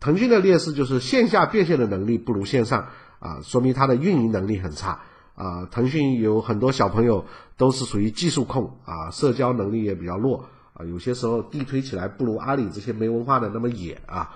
腾讯的劣势就是线下变现的能力不如线上啊，说明它的运营能力很差啊。腾讯有很多小朋友都是属于技术控啊，社交能力也比较弱啊，有些时候地推起来不如阿里这些没文化的那么野啊。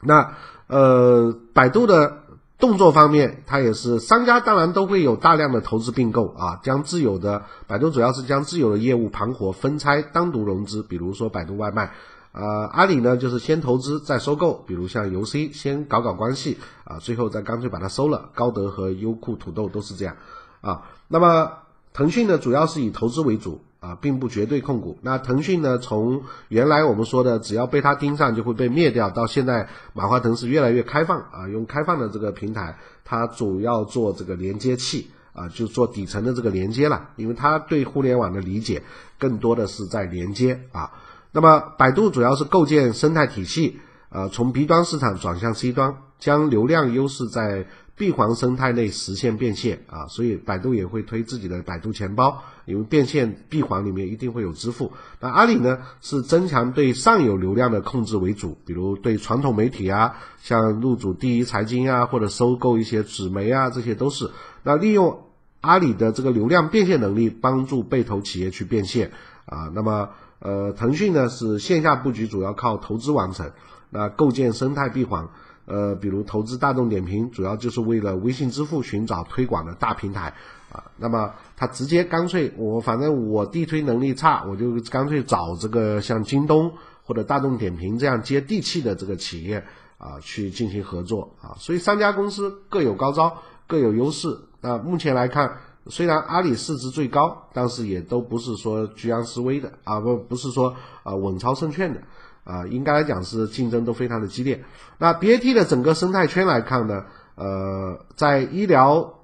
那呃，百度的动作方面，它也是商家当然都会有大量的投资并购啊，将自有的百度主要是将自有的业务盘活分拆，单独融资，比如说百度外卖，呃，阿里呢就是先投资再收购，比如像游 C 先搞搞关系啊，最后再干脆把它收了，高德和优酷土豆都是这样啊。那么腾讯呢主要是以投资为主啊，并不绝对控股。那腾讯呢，从原来我们说的只要被它盯上就会被灭掉，到现在马化腾是越来越开放啊，用开放的这个平台，它主要做这个连接器啊，就做底层的这个连接了，因为它对互联网的理解更多的是在连接啊。那么百度主要是构建生态体系，呃，从 B 端市场转向 C 端，将流量优势在闭环生态内实现变现啊，所以百度也会推自己的百度钱包，因为变现闭环里面一定会有支付。那阿里呢，是增强对上游流量的控制为主，比如对传统媒体啊，像入主第一财经啊，或者收购一些纸媒啊，这些都是。那利用阿里的这个流量变现能力，帮助被投企业去变现啊，那么。呃，腾讯呢是线下布局主要靠投资完成，那构建生态闭环，呃，比如投资大众点评，主要就是为了微信支付寻找推广的大平台啊。那么他直接干脆，我反正我地推能力差，我就干脆找这个像京东或者大众点评这样接地气的这个企业啊去进行合作啊。所以三家公司各有高招，各有优势。那目前来看。虽然阿里市值最高，但是也都不是说居安思危的啊，不不是说啊稳操胜券的啊，应该来讲是竞争都非常的激烈。那 BAT 的整个生态圈来看呢，呃，在医疗、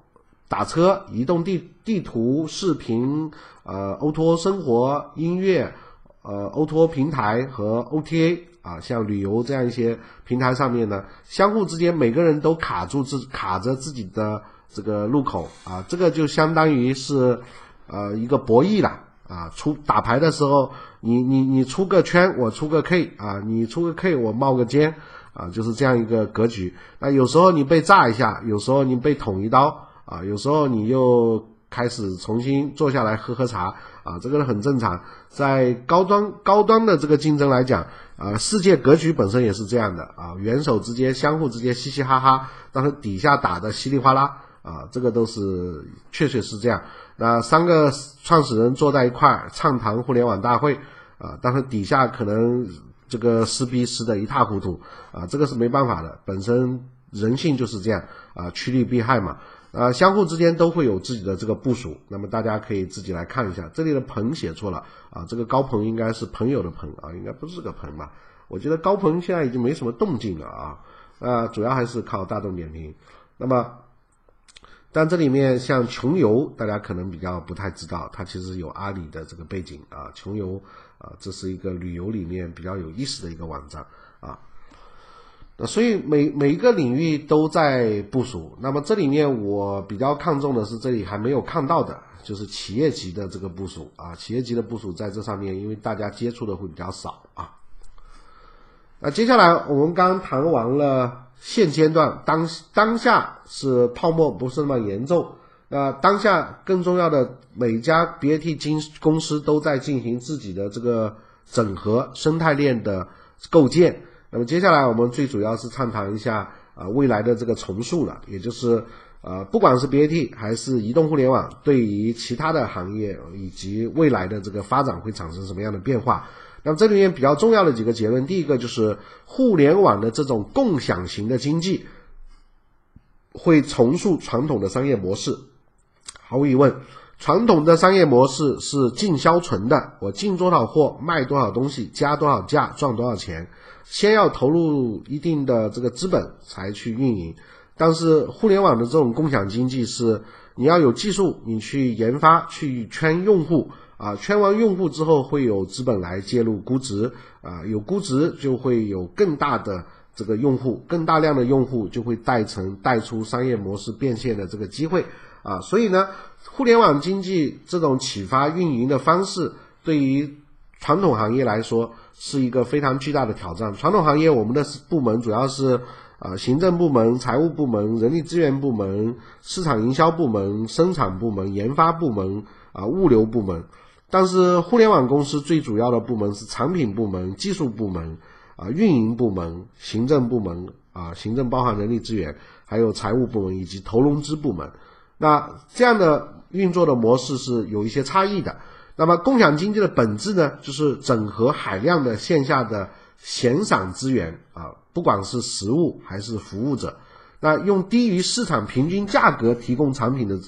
打车、移动地地图、视频、呃 O2O 生活、音乐、呃 O2O 平台和 OTA 啊，像旅游这样一些平台上面呢，相互之间每个人都卡住自卡着自己的。这个入口啊，这个就相当于是，呃，一个博弈了啊。出打牌的时候，你你你出个圈，我出个 K 啊，你出个 K，我冒个尖啊，就是这样一个格局。那有时候你被炸一下，有时候你被捅一刀啊，有时候你又开始重新坐下来喝喝茶啊，这个很正常。在高端高端的这个竞争来讲啊，世界格局本身也是这样的啊，元首之间相互之间嘻嘻哈哈，但是底下打的稀里哗啦。啊，这个都是确确是这样。那三个创始人坐在一块儿畅谈互联网大会啊，但是底下可能这个撕逼撕得一塌糊涂啊，这个是没办法的，本身人性就是这样啊，趋利避害嘛。啊，相互之间都会有自己的这个部署。那么大家可以自己来看一下，这里的鹏写错了啊，这个高鹏应该是朋友的朋啊，应该不是个鹏吧？我觉得高鹏现在已经没什么动静了啊，啊，主要还是靠大众点评。那么。但这里面像穷游，大家可能比较不太知道，它其实有阿里的这个背景啊。穷游啊，这是一个旅游里面比较有意思的一个网站啊。那所以每每一个领域都在部署。那么这里面我比较看重的是这里还没有看到的，就是企业级的这个部署啊。企业级的部署在这上面，因为大家接触的会比较少啊。那接下来我们刚谈完了。现阶段当当下是泡沫不是那么严重，那当下更重要的每家 BAT 金公司都在进行自己的这个整合生态链的构建。那么接下来我们最主要是畅谈一下啊未来的这个重塑了，也就是呃不管是 BAT 还是移动互联网，对于其他的行业以及未来的这个发展会产生什么样的变化。那么这里面比较重要的几个结论，第一个就是互联网的这种共享型的经济会重塑传统的商业模式。毫无疑问，传统的商业模式是进销存的，我进多少货卖多少东西，加多少价赚多少钱，先要投入一定的这个资本才去运营。但是互联网的这种共享经济是你要有技术，你去研发，去圈用户。啊，圈完用户之后，会有资本来介入估值，啊，有估值就会有更大的这个用户，更大量的用户就会带成带出商业模式变现的这个机会，啊，所以呢，互联网经济这种启发运营的方式，对于传统行业来说是一个非常巨大的挑战。传统行业我们的部门主要是啊，行政部门、财务部门、人力资源部门、市场营销部门、生产部门、研发部门啊、物流部门。但是互联网公司最主要的部门是产品部门、技术部门、啊运营部门、行政部门啊，行政包含人力资源，还有财务部门以及投融资部门。那这样的运作的模式是有一些差异的。那么共享经济的本质呢，就是整合海量的线下的闲散资源啊，不管是实物还是服务者。那用低于市场平均价格提供产品的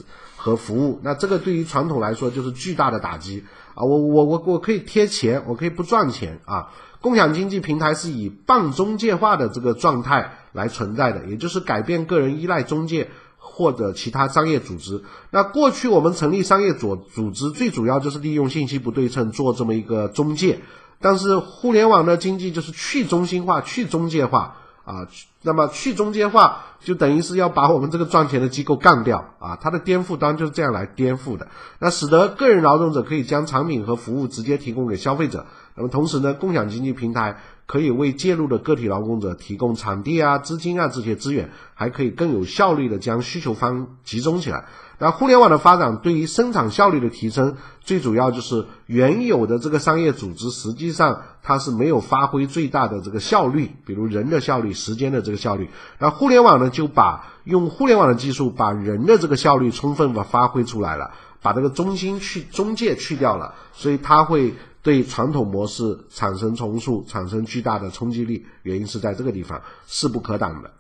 和服务，那这个对于传统来说就是巨大的打击啊！我我我我可以贴钱，我可以不赚钱啊！共享经济平台是以半中介化的这个状态来存在的，也就是改变个人依赖中介或者其他商业组织。那过去我们成立商业组组织，最主要就是利用信息不对称做这么一个中介。但是互联网的经济就是去中心化、去中介化啊。那么去中间化就等于是要把我们这个赚钱的机构干掉啊。它的颠覆端就是这样来颠覆的。那使得个人劳动者可以将产品和服务直接提供给消费者。那么同时呢，共享经济平台可以为介入的个体劳动者提供场地啊、资金啊这些资源，还可以更有效率的将需求方集中起来。那互联网的发展对于生产效率的提升，最主要就是原有的这个商业组织实际上它是没有发挥最大的这个效率，比如人的效率、时间的这个效率。那互联网呢，就把用互联网的技术把人的这个效率充分的发挥出来了，把这个中心去中介去掉了，所以它会。对传统模式产生重塑，产生巨大的冲击力，原因是在这个地方，势不可挡的。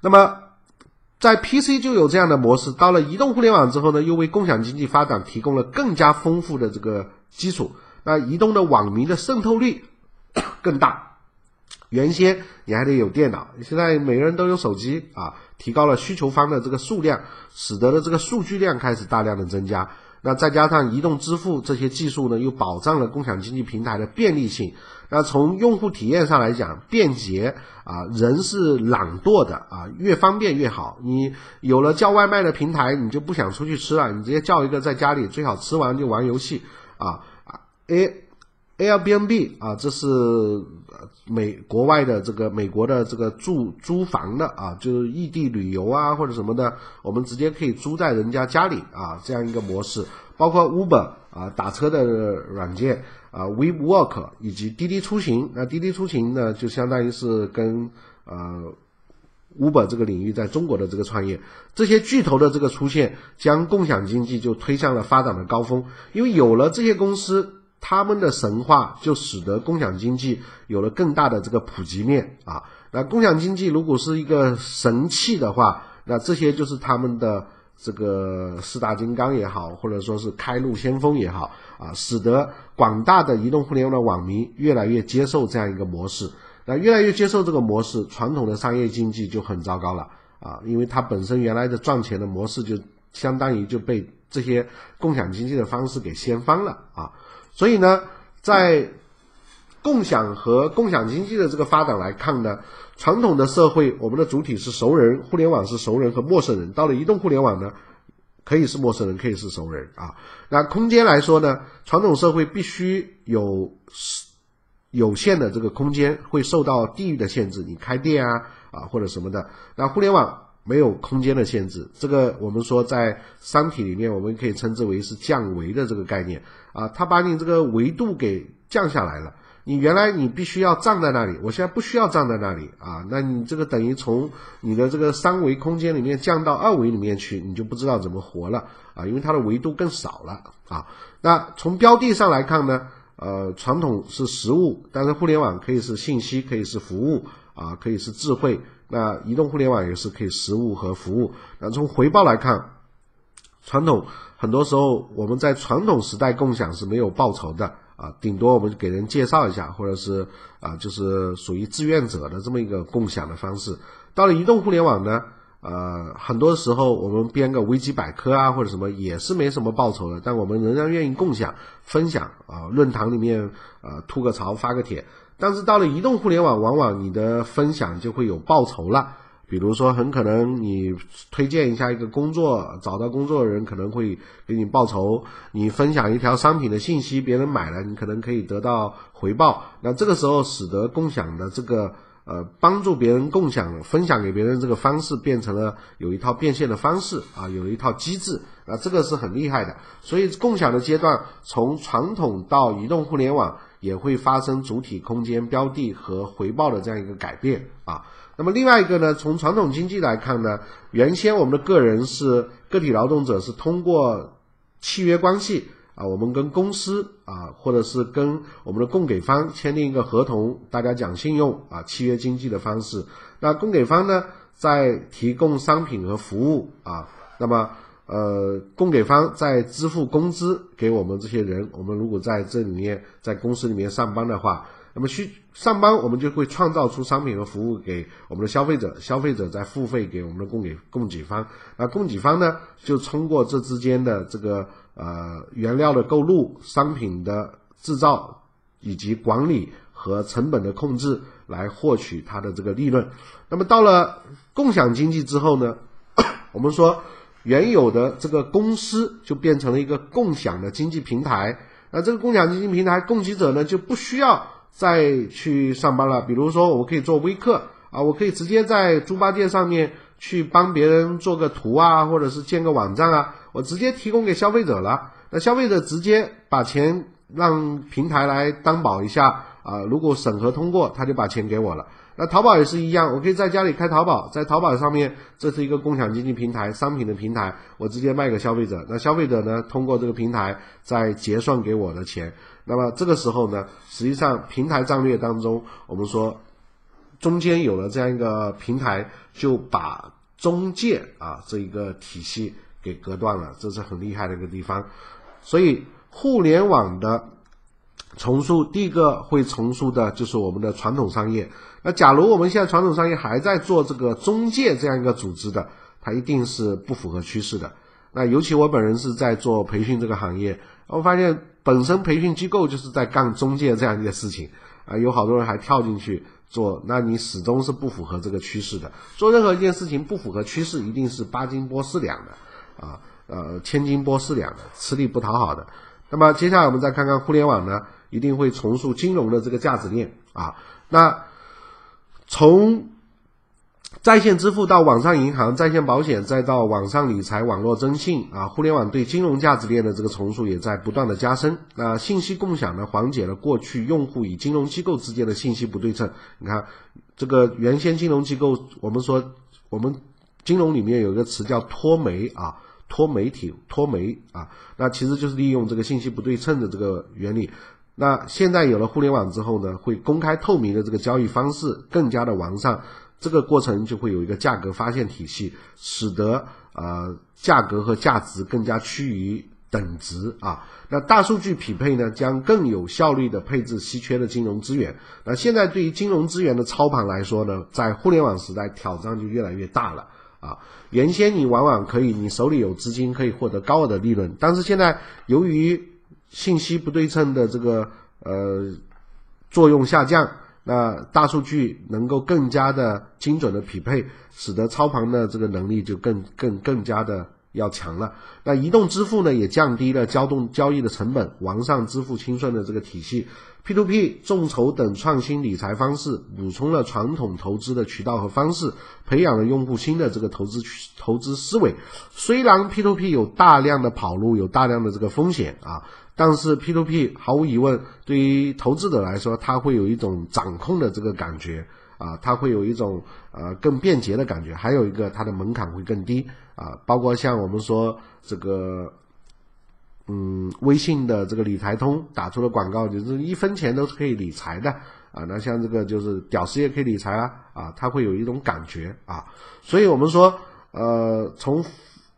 那么，在 PC 就有这样的模式，到了移动互联网之后呢，又为共享经济发展提供了更加丰富的这个基础。那移动的网民的渗透率 [coughs] 更大，原先你还得有电脑，现在每个人都有手机啊，提高了需求方的这个数量，使得的这个数据量开始大量的增加。那再加上移动支付这些技术呢，又保障了共享经济平台的便利性。那从用户体验上来讲，便捷啊，人是懒惰的啊，越方便越好。你有了叫外卖的平台，你就不想出去吃了，你直接叫一个在家里，最好吃完就玩游戏啊啊！A Airbnb 啊，这是美国外的这个美国的这个住租房的啊，就是异地旅游啊或者什么的，我们直接可以租在人家家里啊，这样一个模式。包括 Uber 啊，打车的软件啊，WeWork 以及滴滴出行。那滴滴出行呢，就相当于是跟呃 Uber 这个领域在中国的这个创业，这些巨头的这个出现，将共享经济就推向了发展的高峰。因为有了这些公司。他们的神话就使得共享经济有了更大的这个普及面啊。那共享经济如果是一个神器的话，那这些就是他们的这个四大金刚也好，或者说是开路先锋也好啊，使得广大的移动互联网的网民越来越接受这样一个模式。那越来越接受这个模式，传统的商业经济就很糟糕了啊，因为它本身原来的赚钱的模式就相当于就被这些共享经济的方式给掀翻了啊。所以呢，在共享和共享经济的这个发展来看呢，传统的社会我们的主体是熟人，互联网是熟人和陌生人。到了移动互联网呢，可以是陌生人，可以是熟人啊。那空间来说呢，传统社会必须有有限的这个空间，会受到地域的限制，你开店啊啊或者什么的。那互联网。没有空间的限制，这个我们说在商体里面，我们可以称之为是降维的这个概念啊，它把你这个维度给降下来了。你原来你必须要站在那里，我现在不需要站在那里啊，那你这个等于从你的这个三维空间里面降到二维里面去，你就不知道怎么活了啊，因为它的维度更少了啊。那从标的上来看呢，呃，传统是实物，但是互联网可以是信息，可以是服务啊，可以是智慧。那移动互联网也是可以实物和服务。那从回报来看，传统很多时候我们在传统时代共享是没有报酬的啊，顶多我们给人介绍一下，或者是啊就是属于志愿者的这么一个共享的方式。到了移动互联网呢，呃，很多时候我们编个维基百科啊或者什么也是没什么报酬的，但我们仍然愿意共享分享啊，论坛里面啊吐个槽发个帖。但是到了移动互联网，往往你的分享就会有报酬了。比如说，很可能你推荐一下一个工作，找到工作的人可能会给你报酬。你分享一条商品的信息，别人买了，你可能可以得到回报。那这个时候，使得共享的这个呃帮助别人共享、分享给别人这个方式变成了有一套变现的方式啊，有一套机制啊，这个是很厉害的。所以，共享的阶段从传统到移动互联网。也会发生主体空间标的和回报的这样一个改变啊。那么另外一个呢，从传统经济来看呢，原先我们的个人是个体劳动者，是通过契约关系啊，我们跟公司啊，或者是跟我们的供给方签订一个合同，大家讲信用啊，契约经济的方式。那供给方呢，在提供商品和服务啊，那么呃，供给方在支付工资给我们这些人。我们如果在这里面在公司里面上班的话，那么需上班我们就会创造出商品和服务给我们的消费者，消费者再付费给我们的供给供给方。那供给方呢，就通过这之间的这个呃原料的购入、商品的制造以及管理和成本的控制来获取它的这个利润。那么到了共享经济之后呢，[coughs] 我们说原有的这个公司就变成了一个共享的经济平台。那这个共享经济平台供给者呢就不需要再去上班了。比如说，我可以做微课啊，我可以直接在猪八戒上面去帮别人做个图啊，或者是建个网站啊，我直接提供给消费者了。那消费者直接把钱让平台来担保一下啊，如果审核通过，他就把钱给我了。那淘宝也是一样，我可以在家里开淘宝，在淘宝上面，这是一个共享经济平台，商品的平台，我直接卖给消费者。那消费者呢，通过这个平台再结算给我的钱。那么这个时候呢，实际上平台战略当中，我们说中间有了这样一个平台，就把中介啊这一个体系给隔断了，这是很厉害的一个地方。所以互联网的。重塑第一个会重塑的就是我们的传统商业。那假如我们现在传统商业还在做这个中介这样一个组织的，它一定是不符合趋势的。那尤其我本人是在做培训这个行业，我发现本身培训机构就是在干中介这样一件事情啊，有好多人还跳进去做，那你始终是不符合这个趋势的。做任何一件事情不符合趋势，一定是八斤拨四两的啊，呃，千斤拨四两的，吃力不讨好的。那么接下来我们再看看互联网呢？一定会重塑金融的这个价值链啊。那从在线支付到网上银行、在线保险，再到网上理财、网络征信啊，互联网对金融价值链的这个重塑也在不断的加深。那信息共享呢，缓解了过去用户与金融机构之间的信息不对称。你看，这个原先金融机构，我们说我们金融里面有一个词叫脱媒啊。脱媒体、脱媒啊，那其实就是利用这个信息不对称的这个原理。那现在有了互联网之后呢，会公开透明的这个交易方式更加的完善，这个过程就会有一个价格发现体系，使得呃价格和价值更加趋于等值啊。那大数据匹配呢，将更有效率的配置稀缺的金融资源。那现在对于金融资源的操盘来说呢，在互联网时代挑战就越来越大了。啊，原先你往往可以，你手里有资金可以获得高额的利润，但是现在由于信息不对称的这个呃作用下降，那大数据能够更加的精准的匹配，使得操盘的这个能力就更更更加的要强了。那移动支付呢，也降低了交动交易的成本，完善支付清算的这个体系。P2P 众筹等创新理财方式，补充了传统投资的渠道和方式，培养了用户新的这个投资投资思维。虽然 P2P 有大量的跑路，有大量的这个风险啊，但是 P2P 毫无疑问，对于投资者来说，它会有一种掌控的这个感觉啊，它会有一种呃更便捷的感觉。还有一个，它的门槛会更低啊，包括像我们说这个。嗯，微信的这个理财通打出的广告就是一分钱都是可以理财的啊。那像这个就是屌丝也可以理财啊啊，他会有一种感觉啊。所以我们说，呃，从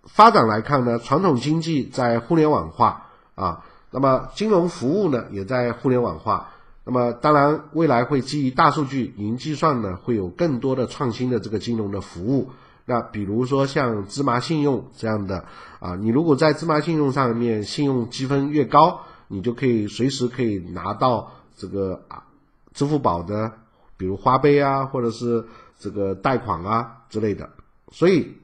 发展来看呢，传统经济在互联网化啊，那么金融服务呢也在互联网化。那么当然，未来会基于大数据、云计算呢，会有更多的创新的这个金融的服务。那比如说像芝麻信用这样的啊，你如果在芝麻信用上面信用积分越高，你就可以随时可以拿到这个啊支付宝的，比如花呗啊，或者是这个贷款啊之类的。所以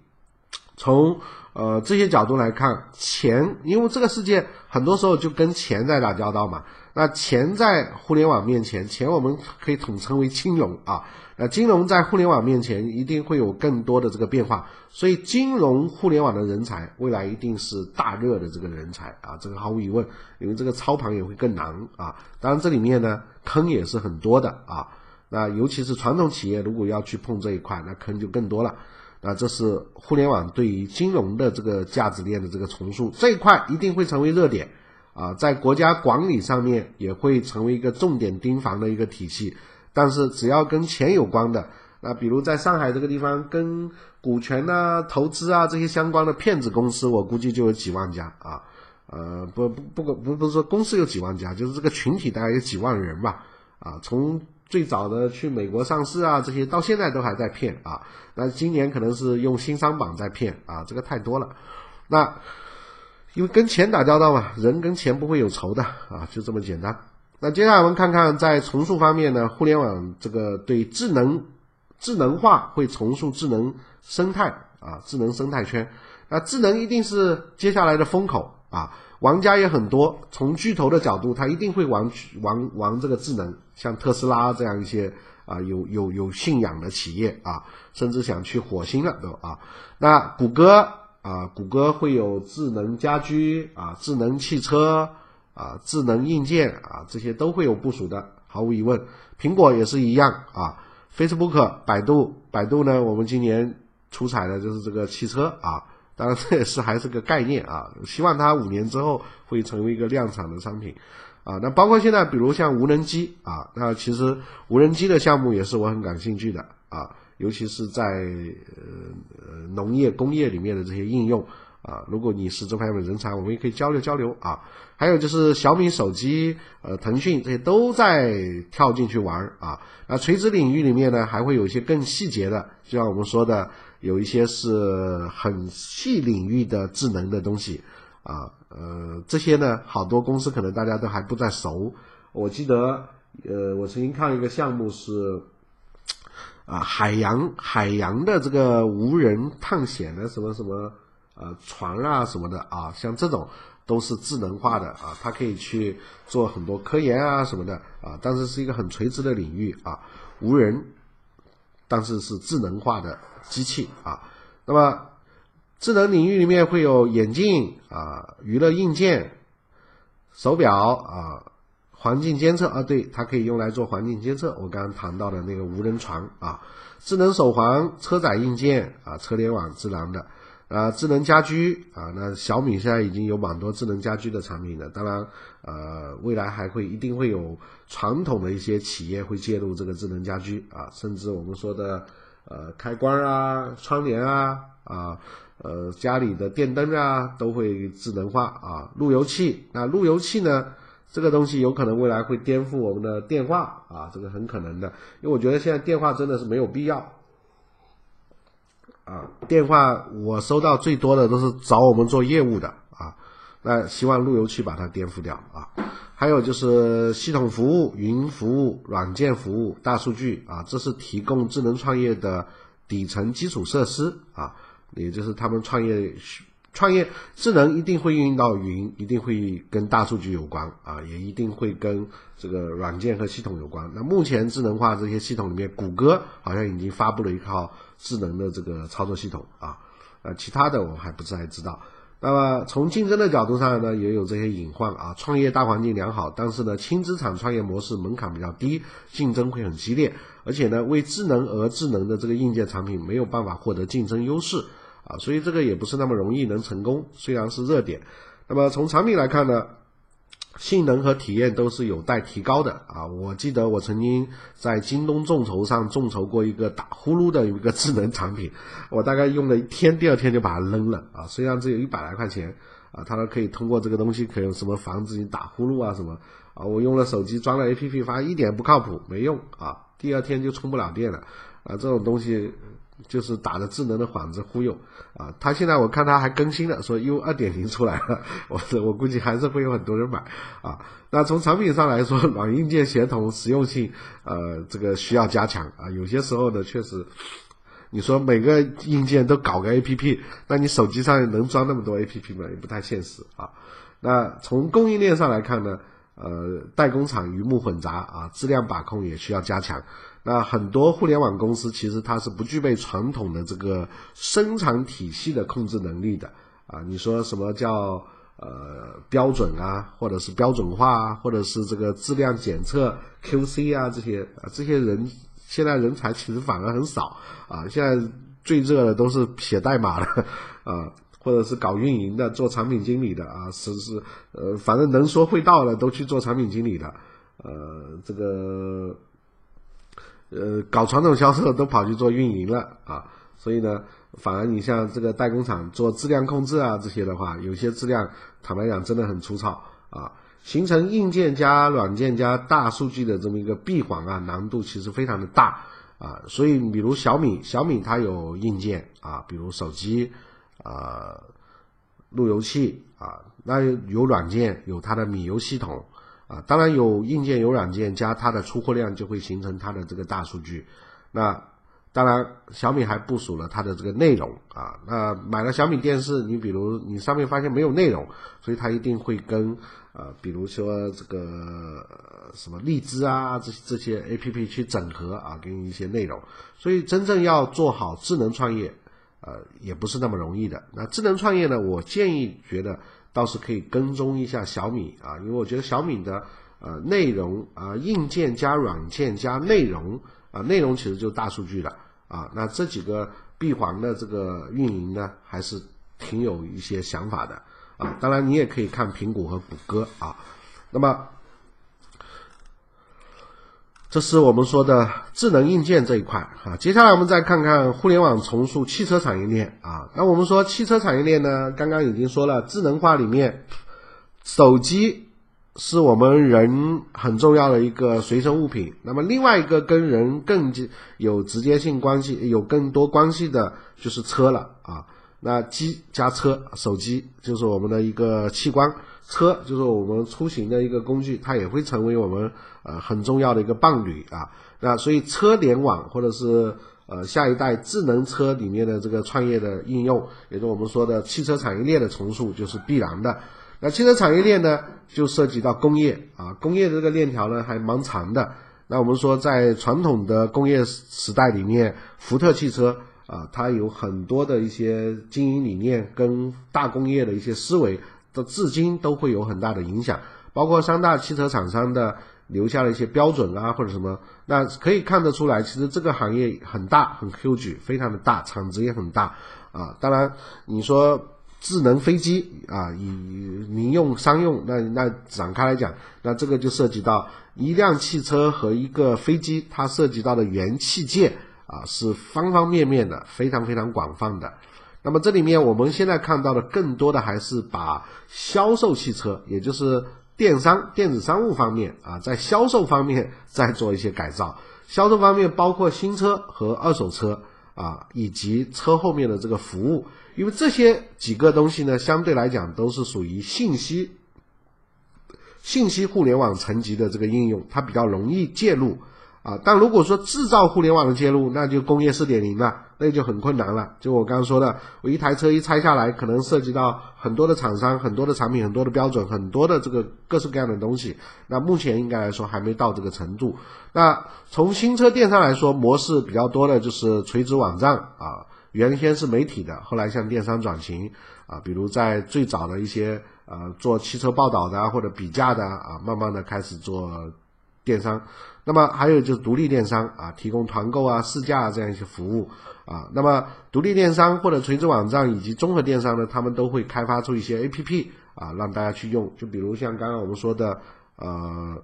从呃这些角度来看，钱，因为这个世界很多时候就跟钱在打交道嘛。那钱在互联网面前，钱我们可以统称为金融啊。那金融在互联网面前一定会有更多的这个变化，所以金融互联网的人才未来一定是大热的这个人才啊，这个毫无疑问，因为这个操盘也会更难啊。当然这里面呢坑也是很多的啊。那尤其是传统企业如果要去碰这一块，那坑就更多了。那这是互联网对于金融的这个价值链的这个重塑这一块一定会成为热点啊，在国家管理上面也会成为一个重点盯防的一个体系。但是只要跟钱有关的那比如在上海这个地方，跟股权啊、投资啊这些相关的骗子公司，我估计就有几万家啊。呃，不不不不不是说公司有几万家，就是这个群体大概有几万人吧。啊，从最早的去美国上市啊，这些到现在都还在骗啊。那今年可能是用新商榜在骗啊，这个太多了。那因为跟钱打交道嘛，人跟钱不会有仇的啊，就这么简单。那接下来我们看看在重塑方面呢，互联网这个对智能。智能化会重塑智能生态啊，智能生态圈。那智能一定是接下来的风口啊，玩家也很多。从巨头的角度，他一定会玩玩玩这个智能，像特斯拉这样一些啊有有有信仰的企业啊，甚至想去火星了都啊。那谷歌啊，谷歌会有智能家居啊，智能汽车啊，智能硬件啊，这些都会有部署的，毫无疑问。苹果也是一样啊。Facebook、百度，百度呢？我们今年出彩的就是这个汽车啊，当然这也是还是个概念啊。希望它五年之后会成为一个量产的商品啊。那包括现在，比如像无人机啊，那其实无人机的项目也是我很感兴趣的啊，尤其是在呃农业、工业里面的这些应用。啊，如果你是这方面人才，我们也可以交流交流啊。还有就是小米手机、呃，腾讯这些都在跳进去玩啊。那垂直领域里面呢，还会有一些更细节的，就像我们说的，有一些是很细领域的智能的东西啊。呃，这些呢，好多公司可能大家都还不太熟。我记得，呃，我曾经看一个项目是啊，海洋海洋的这个无人探险的什么什么。呃，船啊什么的啊，像这种都是智能化的啊，它可以去做很多科研啊什么的啊，但是是一个很垂直的领域啊，无人，但是是智能化的机器啊。那么智能领域里面会有眼镜啊、娱乐硬件、手表啊、环境监测啊，对，它可以用来做环境监测。我刚刚谈到的那个无人船啊，智能手环、车载硬件啊、车联网智能的。啊，智能家居啊，那小米现在已经有蛮多智能家居的产品了。当然，呃，未来还会一定会有传统的一些企业会介入这个智能家居啊，甚至我们说的呃开关啊、窗帘啊啊，呃家里的电灯啊都会智能化啊。路由器，那路由器呢，这个东西有可能未来会颠覆我们的电话啊，这个很可能的，因为我觉得现在电话真的是没有必要。啊，电话我收到最多的都是找我们做业务的啊，那希望路由器把它颠覆掉啊。还有就是系统服务、云服务、软件服务、大数据啊，这是提供智能创业的底层基础设施啊，也就是他们创业创业智能一定会运用到云，一定会跟大数据有关啊，也一定会跟这个软件和系统有关。那目前智能化这些系统里面，谷歌好像已经发布了一套。智能的这个操作系统啊，呃，其他的我还不太知道。那么从竞争的角度上呢，也有这些隐患啊。创业大环境良好，但是呢，轻资产创业模式门槛比较低，竞争会很激烈，而且呢，为智能而智能的这个硬件产品没有办法获得竞争优势啊，所以这个也不是那么容易能成功。虽然是热点，那么从产品来看呢？性能和体验都是有待提高的啊！我记得我曾经在京东众筹上众筹过一个打呼噜的一个智能产品，[laughs] 我大概用了一天，第二天就把它扔了啊！虽然只有一百来块钱啊，它可以通过这个东西可以什么防止你打呼噜啊什么啊！我用了手机装了 APP，发现一点不靠谱，没用啊！第二天就充不了电了啊！这种东西。就是打着智能的幌子忽悠啊！他现在我看他还更新了，说 U 二点零出来了，[laughs] 我我估计还是会有很多人买啊。那从产品上来说，[laughs] 软硬件协同实用性，呃，这个需要加强啊。有些时候呢，确实，你说每个硬件都搞个 APP，那你手机上能装那么多 APP 吗？也不太现实啊。那从供应链上来看呢，呃，代工厂鱼目混杂啊，质量把控也需要加强。那很多互联网公司其实它是不具备传统的这个生产体系的控制能力的啊！你说什么叫呃标准啊，或者是标准化啊，或者是这个质量检测 QC 啊这些啊，这些人现在人才其实反而很少啊！现在最热的都是写代码的啊，或者是搞运营的、做产品经理的啊，是是呃，反正能说会道的都去做产品经理的，呃，这个。呃搞传统销售都跑去做运营了啊，所以呢，反而你像这个代工厂做质量控制啊这些的话，有些质量坦白讲真的很粗糙啊，形成硬件加软件加大数据的这么一个闭环啊，难度其实非常的大啊，所以比如小米，小米它有硬件啊，比如手机啊。路由器啊，那有软件，有它的米游系统啊，当然有硬件有软件加它的出货量，就会形成它的这个大数据。那当然，小米还部署了它的这个内容啊。那买了小米电视，你比如你上面发现没有内容，所以它一定会跟呃，比如说这个什么荔枝啊，这这些 A P P 去整合啊，给你一些内容。所以真正要做好智能创业。呃，也不是那么容易的。那智能创业呢？我建议觉得倒是可以跟踪一下小米啊，因为我觉得小米的呃内容啊，硬件加软件加内容啊，内容其实就大数据了啊。那这几个闭环的这个运营呢，还是挺有一些想法的啊。当然，你也可以看苹果和谷歌啊。那么。这是我们说的智能硬件这一块啊，接下来我们再看看互联网重塑汽车产业链啊。那我们说汽车产业链呢，刚刚已经说了，智能化里面，手机是我们人很重要的一个随身物品。那么另外一个跟人更近有直接性关系、有更多关系的就是车了啊。那机加车，手机就是我们的一个器官。车就是我们出行的一个工具，它也会成为我们呃很重要的一个伴侣啊。那所以车联网或者是呃下一代智能车里面的这个创业的应用，也是我们说的汽车产业链的重塑，就是必然的。那汽车产业链呢，就涉及到工业啊，工业的这个链条呢还蛮长的。那我们说在传统的工业时代里面，福特汽车啊，它有很多的一些经营理念跟大工业的一些思维。到至今都会有很大的影响，包括三大汽车厂商的留下了一些标准啊，或者什么，那可以看得出来，其实这个行业很大，很 huge，非常的大，产值也很大啊。当然，你说智能飞机啊，以民用、商用，那那展开来讲，那这个就涉及到一辆汽车和一个飞机，它涉及到的元器件啊，是方方面面的，非常非常广泛的。那么这里面我们现在看到的更多的还是把销售汽车，也就是电商、电子商务方面啊，在销售方面 [laughs] 再做一些改造。销售方面包括新车和二手车啊，以及车后面的这个服务，因为这些几个东西呢，相对来讲都是属于信息信息互联网层级的这个应用，它比较容易介入。啊，但如果说制造互联网的介入，那就工业四点零了，那就很困难了。就我刚刚说的，我一台车一拆下来，可能涉及到很多的厂商、很多的产品、很多的标准、很多的这个各式各样的东西。那目前应该来说还没到这个程度。那从新车电商来说，模式比较多的就是垂直网站啊，原先是媒体的，后来向电商转型啊，比如在最早的一些呃做汽车报道的啊或者比价的啊，慢慢的开始做。电商，那么还有就是独立电商啊，提供团购啊、试驾啊这样一些服务啊。那么独立电商或者垂直网站以及综合电商呢，他们都会开发出一些 APP 啊，让大家去用。就比如像刚刚我们说的，呃。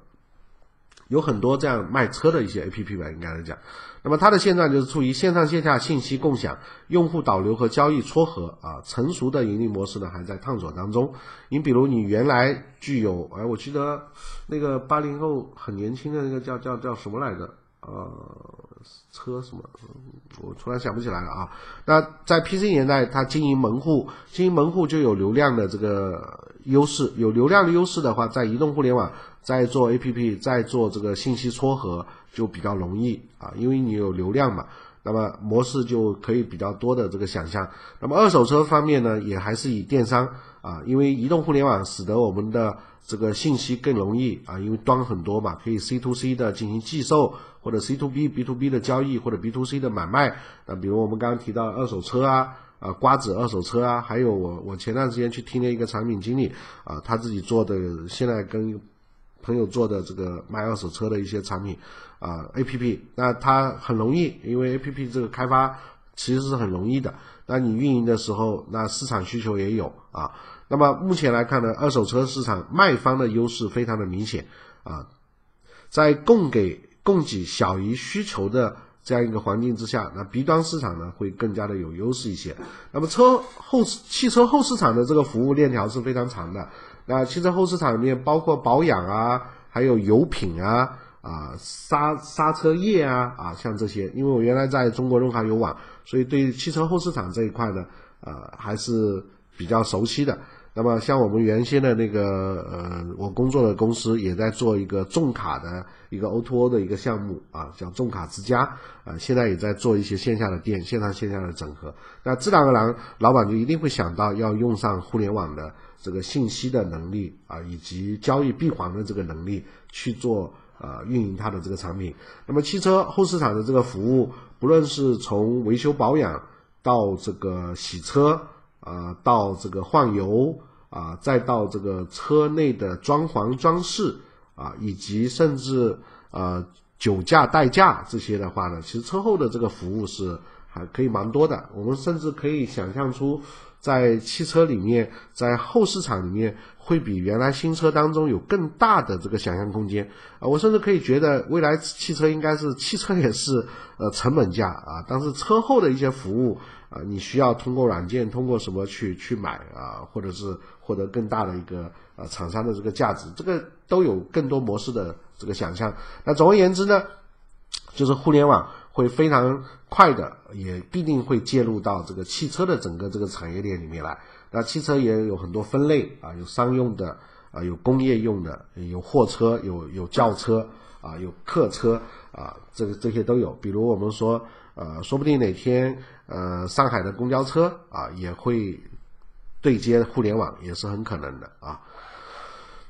有很多这样卖车的一些 A P P 吧，应该来讲，那么它的现状就是处于线上线下信息共享、用户导流和交易撮合啊，成熟的盈利模式呢还在探索当中。你比如你原来具有，哎，我记得那个八零后很年轻的那个叫叫叫什么来着？呃，车什么？我突然想不起来了啊。那在 P C 年代，它经营门户，经营门户就有流量的这个优势，有流量的优势的话，在移动互联网。在做 A P P，在做这个信息撮合就比较容易啊，因为你有流量嘛，那么模式就可以比较多的这个想象。那么二手车方面呢，也还是以电商啊，因为移动互联网使得我们的这个信息更容易啊，因为端很多嘛，可以 C to C 的进行寄售，或者 C to B B to B 的交易，或者 B to C 的买卖。那比如我们刚刚提到二手车啊，啊瓜子二手车啊，还有我我前段时间去听了一个产品经理啊，他自己做的，现在跟朋友做的这个卖二手车的一些产品，啊，A P P，那它很容易，因为 A P P 这个开发其实是很容易的。那你运营的时候，那市场需求也有啊。那么目前来看呢，二手车市场卖方的优势非常的明显啊，在供给供给小于需求的这样一个环境之下，那 B 端市场呢会更加的有优势一些。那么车后汽车后市场的这个服务链条是非常长的。那汽车后市场里面包括保养啊，还有油品啊，啊刹刹车液啊，啊像这些。因为我原来在中国润滑油网，所以对汽车后市场这一块呢，呃还是比较熟悉的。那么像我们原先的那个呃，我工作的公司也在做一个重卡的一个 O2O 的一个项目啊，叫重卡之家啊，现在也在做一些线下的店，线上线下的整合。那自然而然，老板就一定会想到要用上互联网的这个信息的能力啊，以及交易闭环的这个能力去做呃运营它的这个产品。那么汽车后市场的这个服务，不论是从维修保养到这个洗车。啊，到这个换油啊，再到这个车内的装潢装饰啊，以及甚至呃酒驾代驾这些的话呢，其实车后的这个服务是还可以蛮多的。我们甚至可以想象出，在汽车里面，在后市场里面，会比原来新车当中有更大的这个想象空间啊。我甚至可以觉得，未来汽车应该是汽车也是呃成本价啊，但是车后的一些服务。啊，你需要通过软件，通过什么去去买啊，或者是获得更大的一个呃厂商的这个价值，这个都有更多模式的这个想象。那总而言之呢，就是互联网会非常快的，也必定会介入到这个汽车的整个这个产业链里面来。那汽车也有很多分类啊，有商用的啊，有工业用的，有货车，有有轿车啊，有客车啊，这个这些都有。比如我们说。呃，说不定哪天，呃，上海的公交车啊也会对接互联网，也是很可能的啊。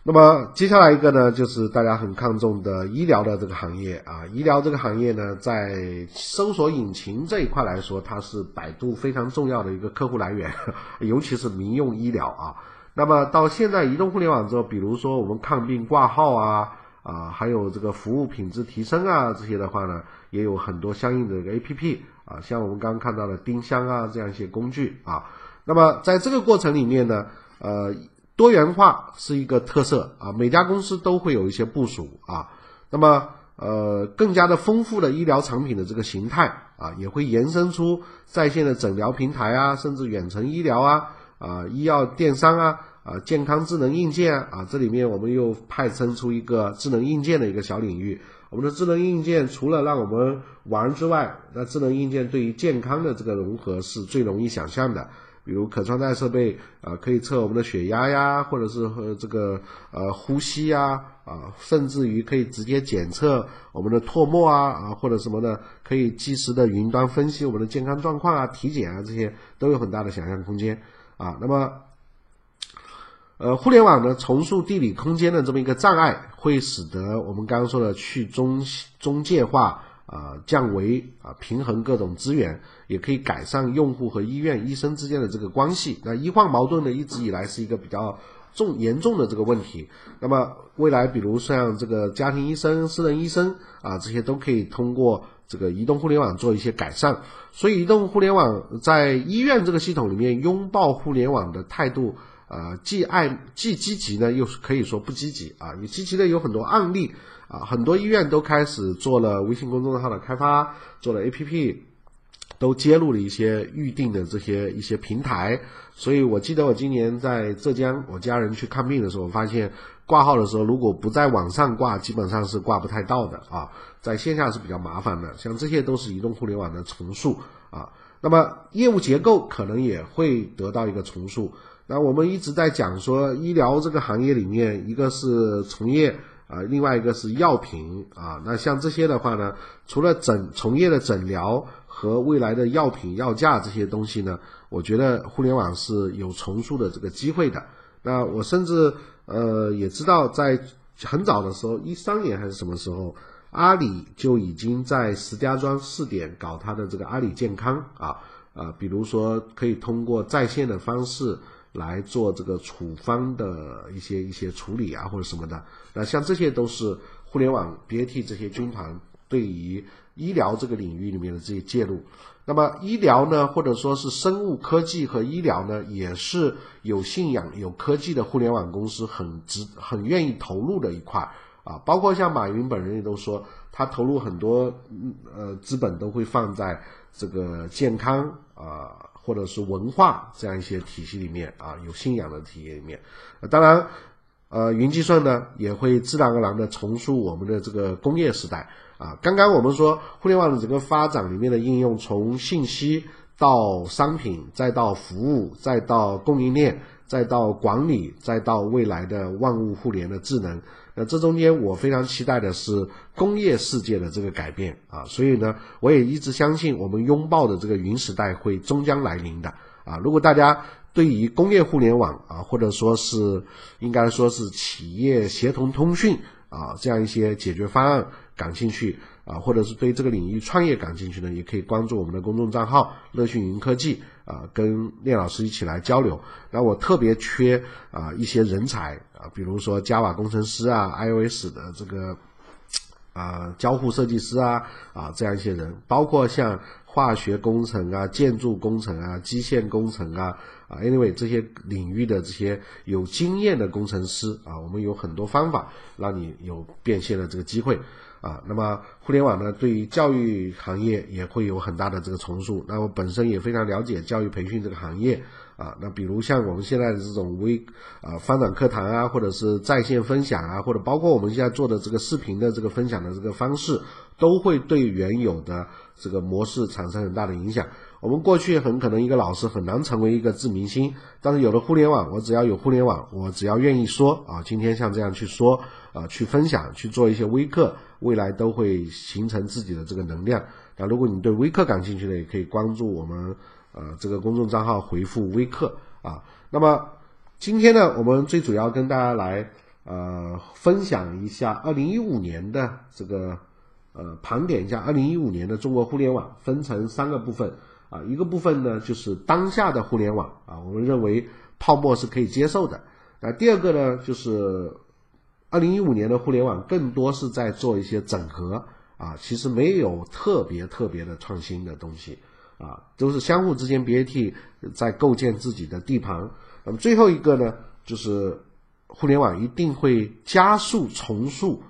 那么接下来一个呢，就是大家很看重的医疗的这个行业啊。医疗这个行业呢，在搜索引擎这一块来说，它是百度非常重要的一个客户来源，[laughs] 尤其是民用医疗啊。那么到现在移动互联网之后，比如说我们看病挂号啊。啊，还有这个服务品质提升啊，这些的话呢，也有很多相应的一个 A P P 啊，像我们刚刚看到的丁香啊这样一些工具啊。那么在这个过程里面呢，呃，多元化是一个特色啊，每家公司都会有一些部署啊。那么呃，更加的丰富的医疗产品的这个形态啊，也会延伸出在线的诊疗平台啊，甚至远程医疗啊，啊，医药电商啊。啊，健康智能硬件啊，这里面我们又派生出一个智能硬件的一个小领域。我们的智能硬件除了让我们玩之外，那智能硬件对于健康的这个融合是最容易想象的。比如可穿戴设备啊，可以测我们的血压呀，或者是和这个呃呼吸呀，啊，甚至于可以直接检测我们的唾沫啊，啊或者什么的，可以及时的云端分析我们的健康状况啊、体检啊，这些都有很大的想象空间啊。那么。呃，互联网呢，重塑地理空间的这么一个障碍，会使得我们刚刚说的去中中介化啊，降维啊，平衡各种资源，也可以改善用户和医院、医生之间的这个关系。那医患矛盾呢，一直以来是一个比较重严重的这个问题。那么未来，比如像这个家庭医生、私人医生啊，这些都可以通过这个移动互联网做一些改善。所以，移动互联网在医院这个系统里面拥抱互联网的态度。呃，既爱既积极呢，又是可以说不积极啊。你积极的有很多案例啊，很多医院都开始做了微信公众号的开发，做了 APP，都接入了一些预定的这些一些平台。所以我记得我今年在浙江，我家人去看病的时候，发现挂号的时候，如果不在网上挂，基本上是挂不太到的啊，在线下是比较麻烦的。像这些都是移动互联网的重塑啊，那么业务结构可能也会得到一个重塑。那我们一直在讲说，医疗这个行业里面，一个是从业啊，另外一个是药品啊。那像这些的话呢，除了诊从业的诊疗和未来的药品药价这些东西呢，我觉得互联网是有重塑的这个机会的。那我甚至呃也知道，在很早的时候，一三年还是什么时候，阿里就已经在石家庄试点搞它的这个阿里健康啊啊，比如说可以通过在线的方式。来做这个处方的一些一些处理啊，或者什么的，那像这些都是互联网 BAT 这些军团对于医疗这个领域里面的这些介入。那么医疗呢，或者说是生物科技和医疗呢，也是有信仰、有科技的互联网公司很值、很愿意投入的一块啊，包括像马云本人也都说，他投入很多呃资本都会放在这个健康啊或者是文化这样一些体系里面啊，有信仰的体系里面。当然，呃，云计算呢也会自然而然的重塑我们的这个工业时代啊。刚刚我们说互联网的整个发展里面的应用，从信息到商品，再到服务，再到供应链。再到管理，再到未来的万物互联的智能，那这中间我非常期待的是工业世界的这个改变啊，所以呢，我也一直相信我们拥抱的这个云时代会终将来临的啊。如果大家对于工业互联网啊，或者说是应该说是企业协同通讯啊这样一些解决方案感兴趣啊，或者是对这个领域创业感兴趣呢，也可以关注我们的公众账号“乐讯云科技”。啊，跟聂老师一起来交流。那我特别缺啊一些人才，比如说 Java 工程师啊，iOS 的这个啊交互设计师啊啊这样一些人，包括像化学工程啊、建筑工程啊、机械工程啊啊，anyway 这些领域的这些有经验的工程师啊，我们有很多方法让你有变现的这个机会。啊，那么互联网呢，对于教育行业也会有很大的这个重塑。那我本身也非常了解教育培训这个行业啊。那比如像我们现在的这种微啊翻转课堂啊，或者是在线分享啊，或者包括我们现在做的这个视频的这个分享的这个方式，都会对原有的这个模式产生很大的影响。我们过去很可能一个老师很难成为一个自明星，但是有了互联网，我只要有互联网，我只要愿意说啊，今天像这样去说啊，去分享，去做一些微课，未来都会形成自己的这个能量。那如果你对微课感兴趣的，也可以关注我们呃这个公众账号，回复微课啊。那么今天呢，我们最主要跟大家来呃分享一下二零一五年的这个呃盘点一下二零一五年的中国互联网，分成三个部分。啊，一个部分呢，就是当下的互联网啊，我们认为泡沫是可以接受的。那第二个呢，就是二零一五年的互联网更多是在做一些整合啊，其实没有特别特别的创新的东西啊，都是相互之间 BAT 在构建自己的地盘。那么最后一个呢，就是互联网一定会加速重塑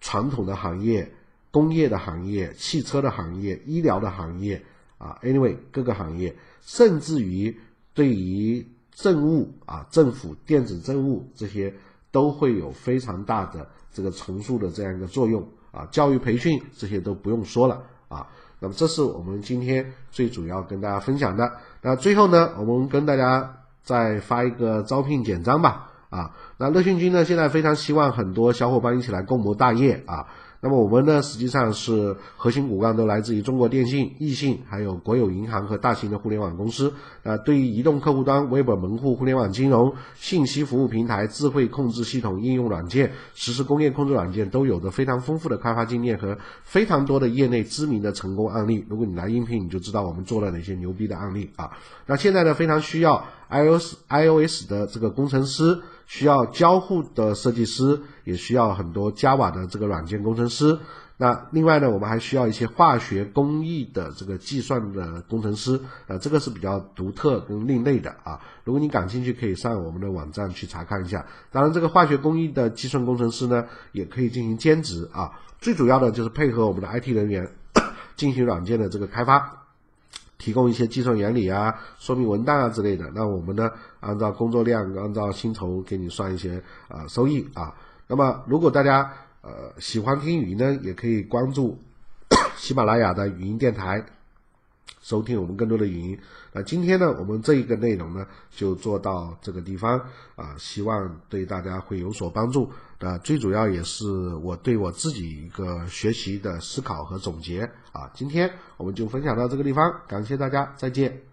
传统的行业、工业的行业、汽车的行业、医疗的行业。啊，anyway，各个行业，甚至于对于政务啊，政府电子政务这些，都会有非常大的这个重塑的这样一个作用啊。教育培训这些都不用说了啊。那么这是我们今天最主要跟大家分享的。那最后呢，我们跟大家再发一个招聘简章吧。啊，那乐讯君呢，现在非常希望很多小伙伴一起来共谋大业啊。那么我们呢，实际上是核心骨干都来自于中国电信、易信，还有国有银行和大型的互联网公司。啊，对于移动客户端、微本门户、互联网金融、信息服务平台、智慧控制系统、应用软件、实时工业控制软件，都有着非常丰富的开发经验和非常多的业内知名的成功案例。如果你来应聘，你就知道我们做了哪些牛逼的案例啊。那现在呢，非常需要 iOS iOS 的这个工程师。需要交互的设计师，也需要很多 Java 的这个软件工程师。那另外呢，我们还需要一些化学工艺的这个计算的工程师。呃，这个是比较独特跟另类的啊。如果你感兴趣，可以上我们的网站去查看一下。当然，这个化学工艺的计算工程师呢，也可以进行兼职啊。最主要的就是配合我们的 IT 人员 [coughs] 进行软件的这个开发。提供一些计算原理啊、说明文档啊之类的，那我们呢按照工作量、按照薪酬给你算一些啊收益啊。那么如果大家呃喜欢听语音呢，也可以关注 [coughs] 喜马拉雅的语音电台。收听我们更多的语音。那今天呢，我们这一个内容呢，就做到这个地方啊，希望对大家会有所帮助。那最主要也是我对我自己一个学习的思考和总结啊。今天我们就分享到这个地方，感谢大家，再见。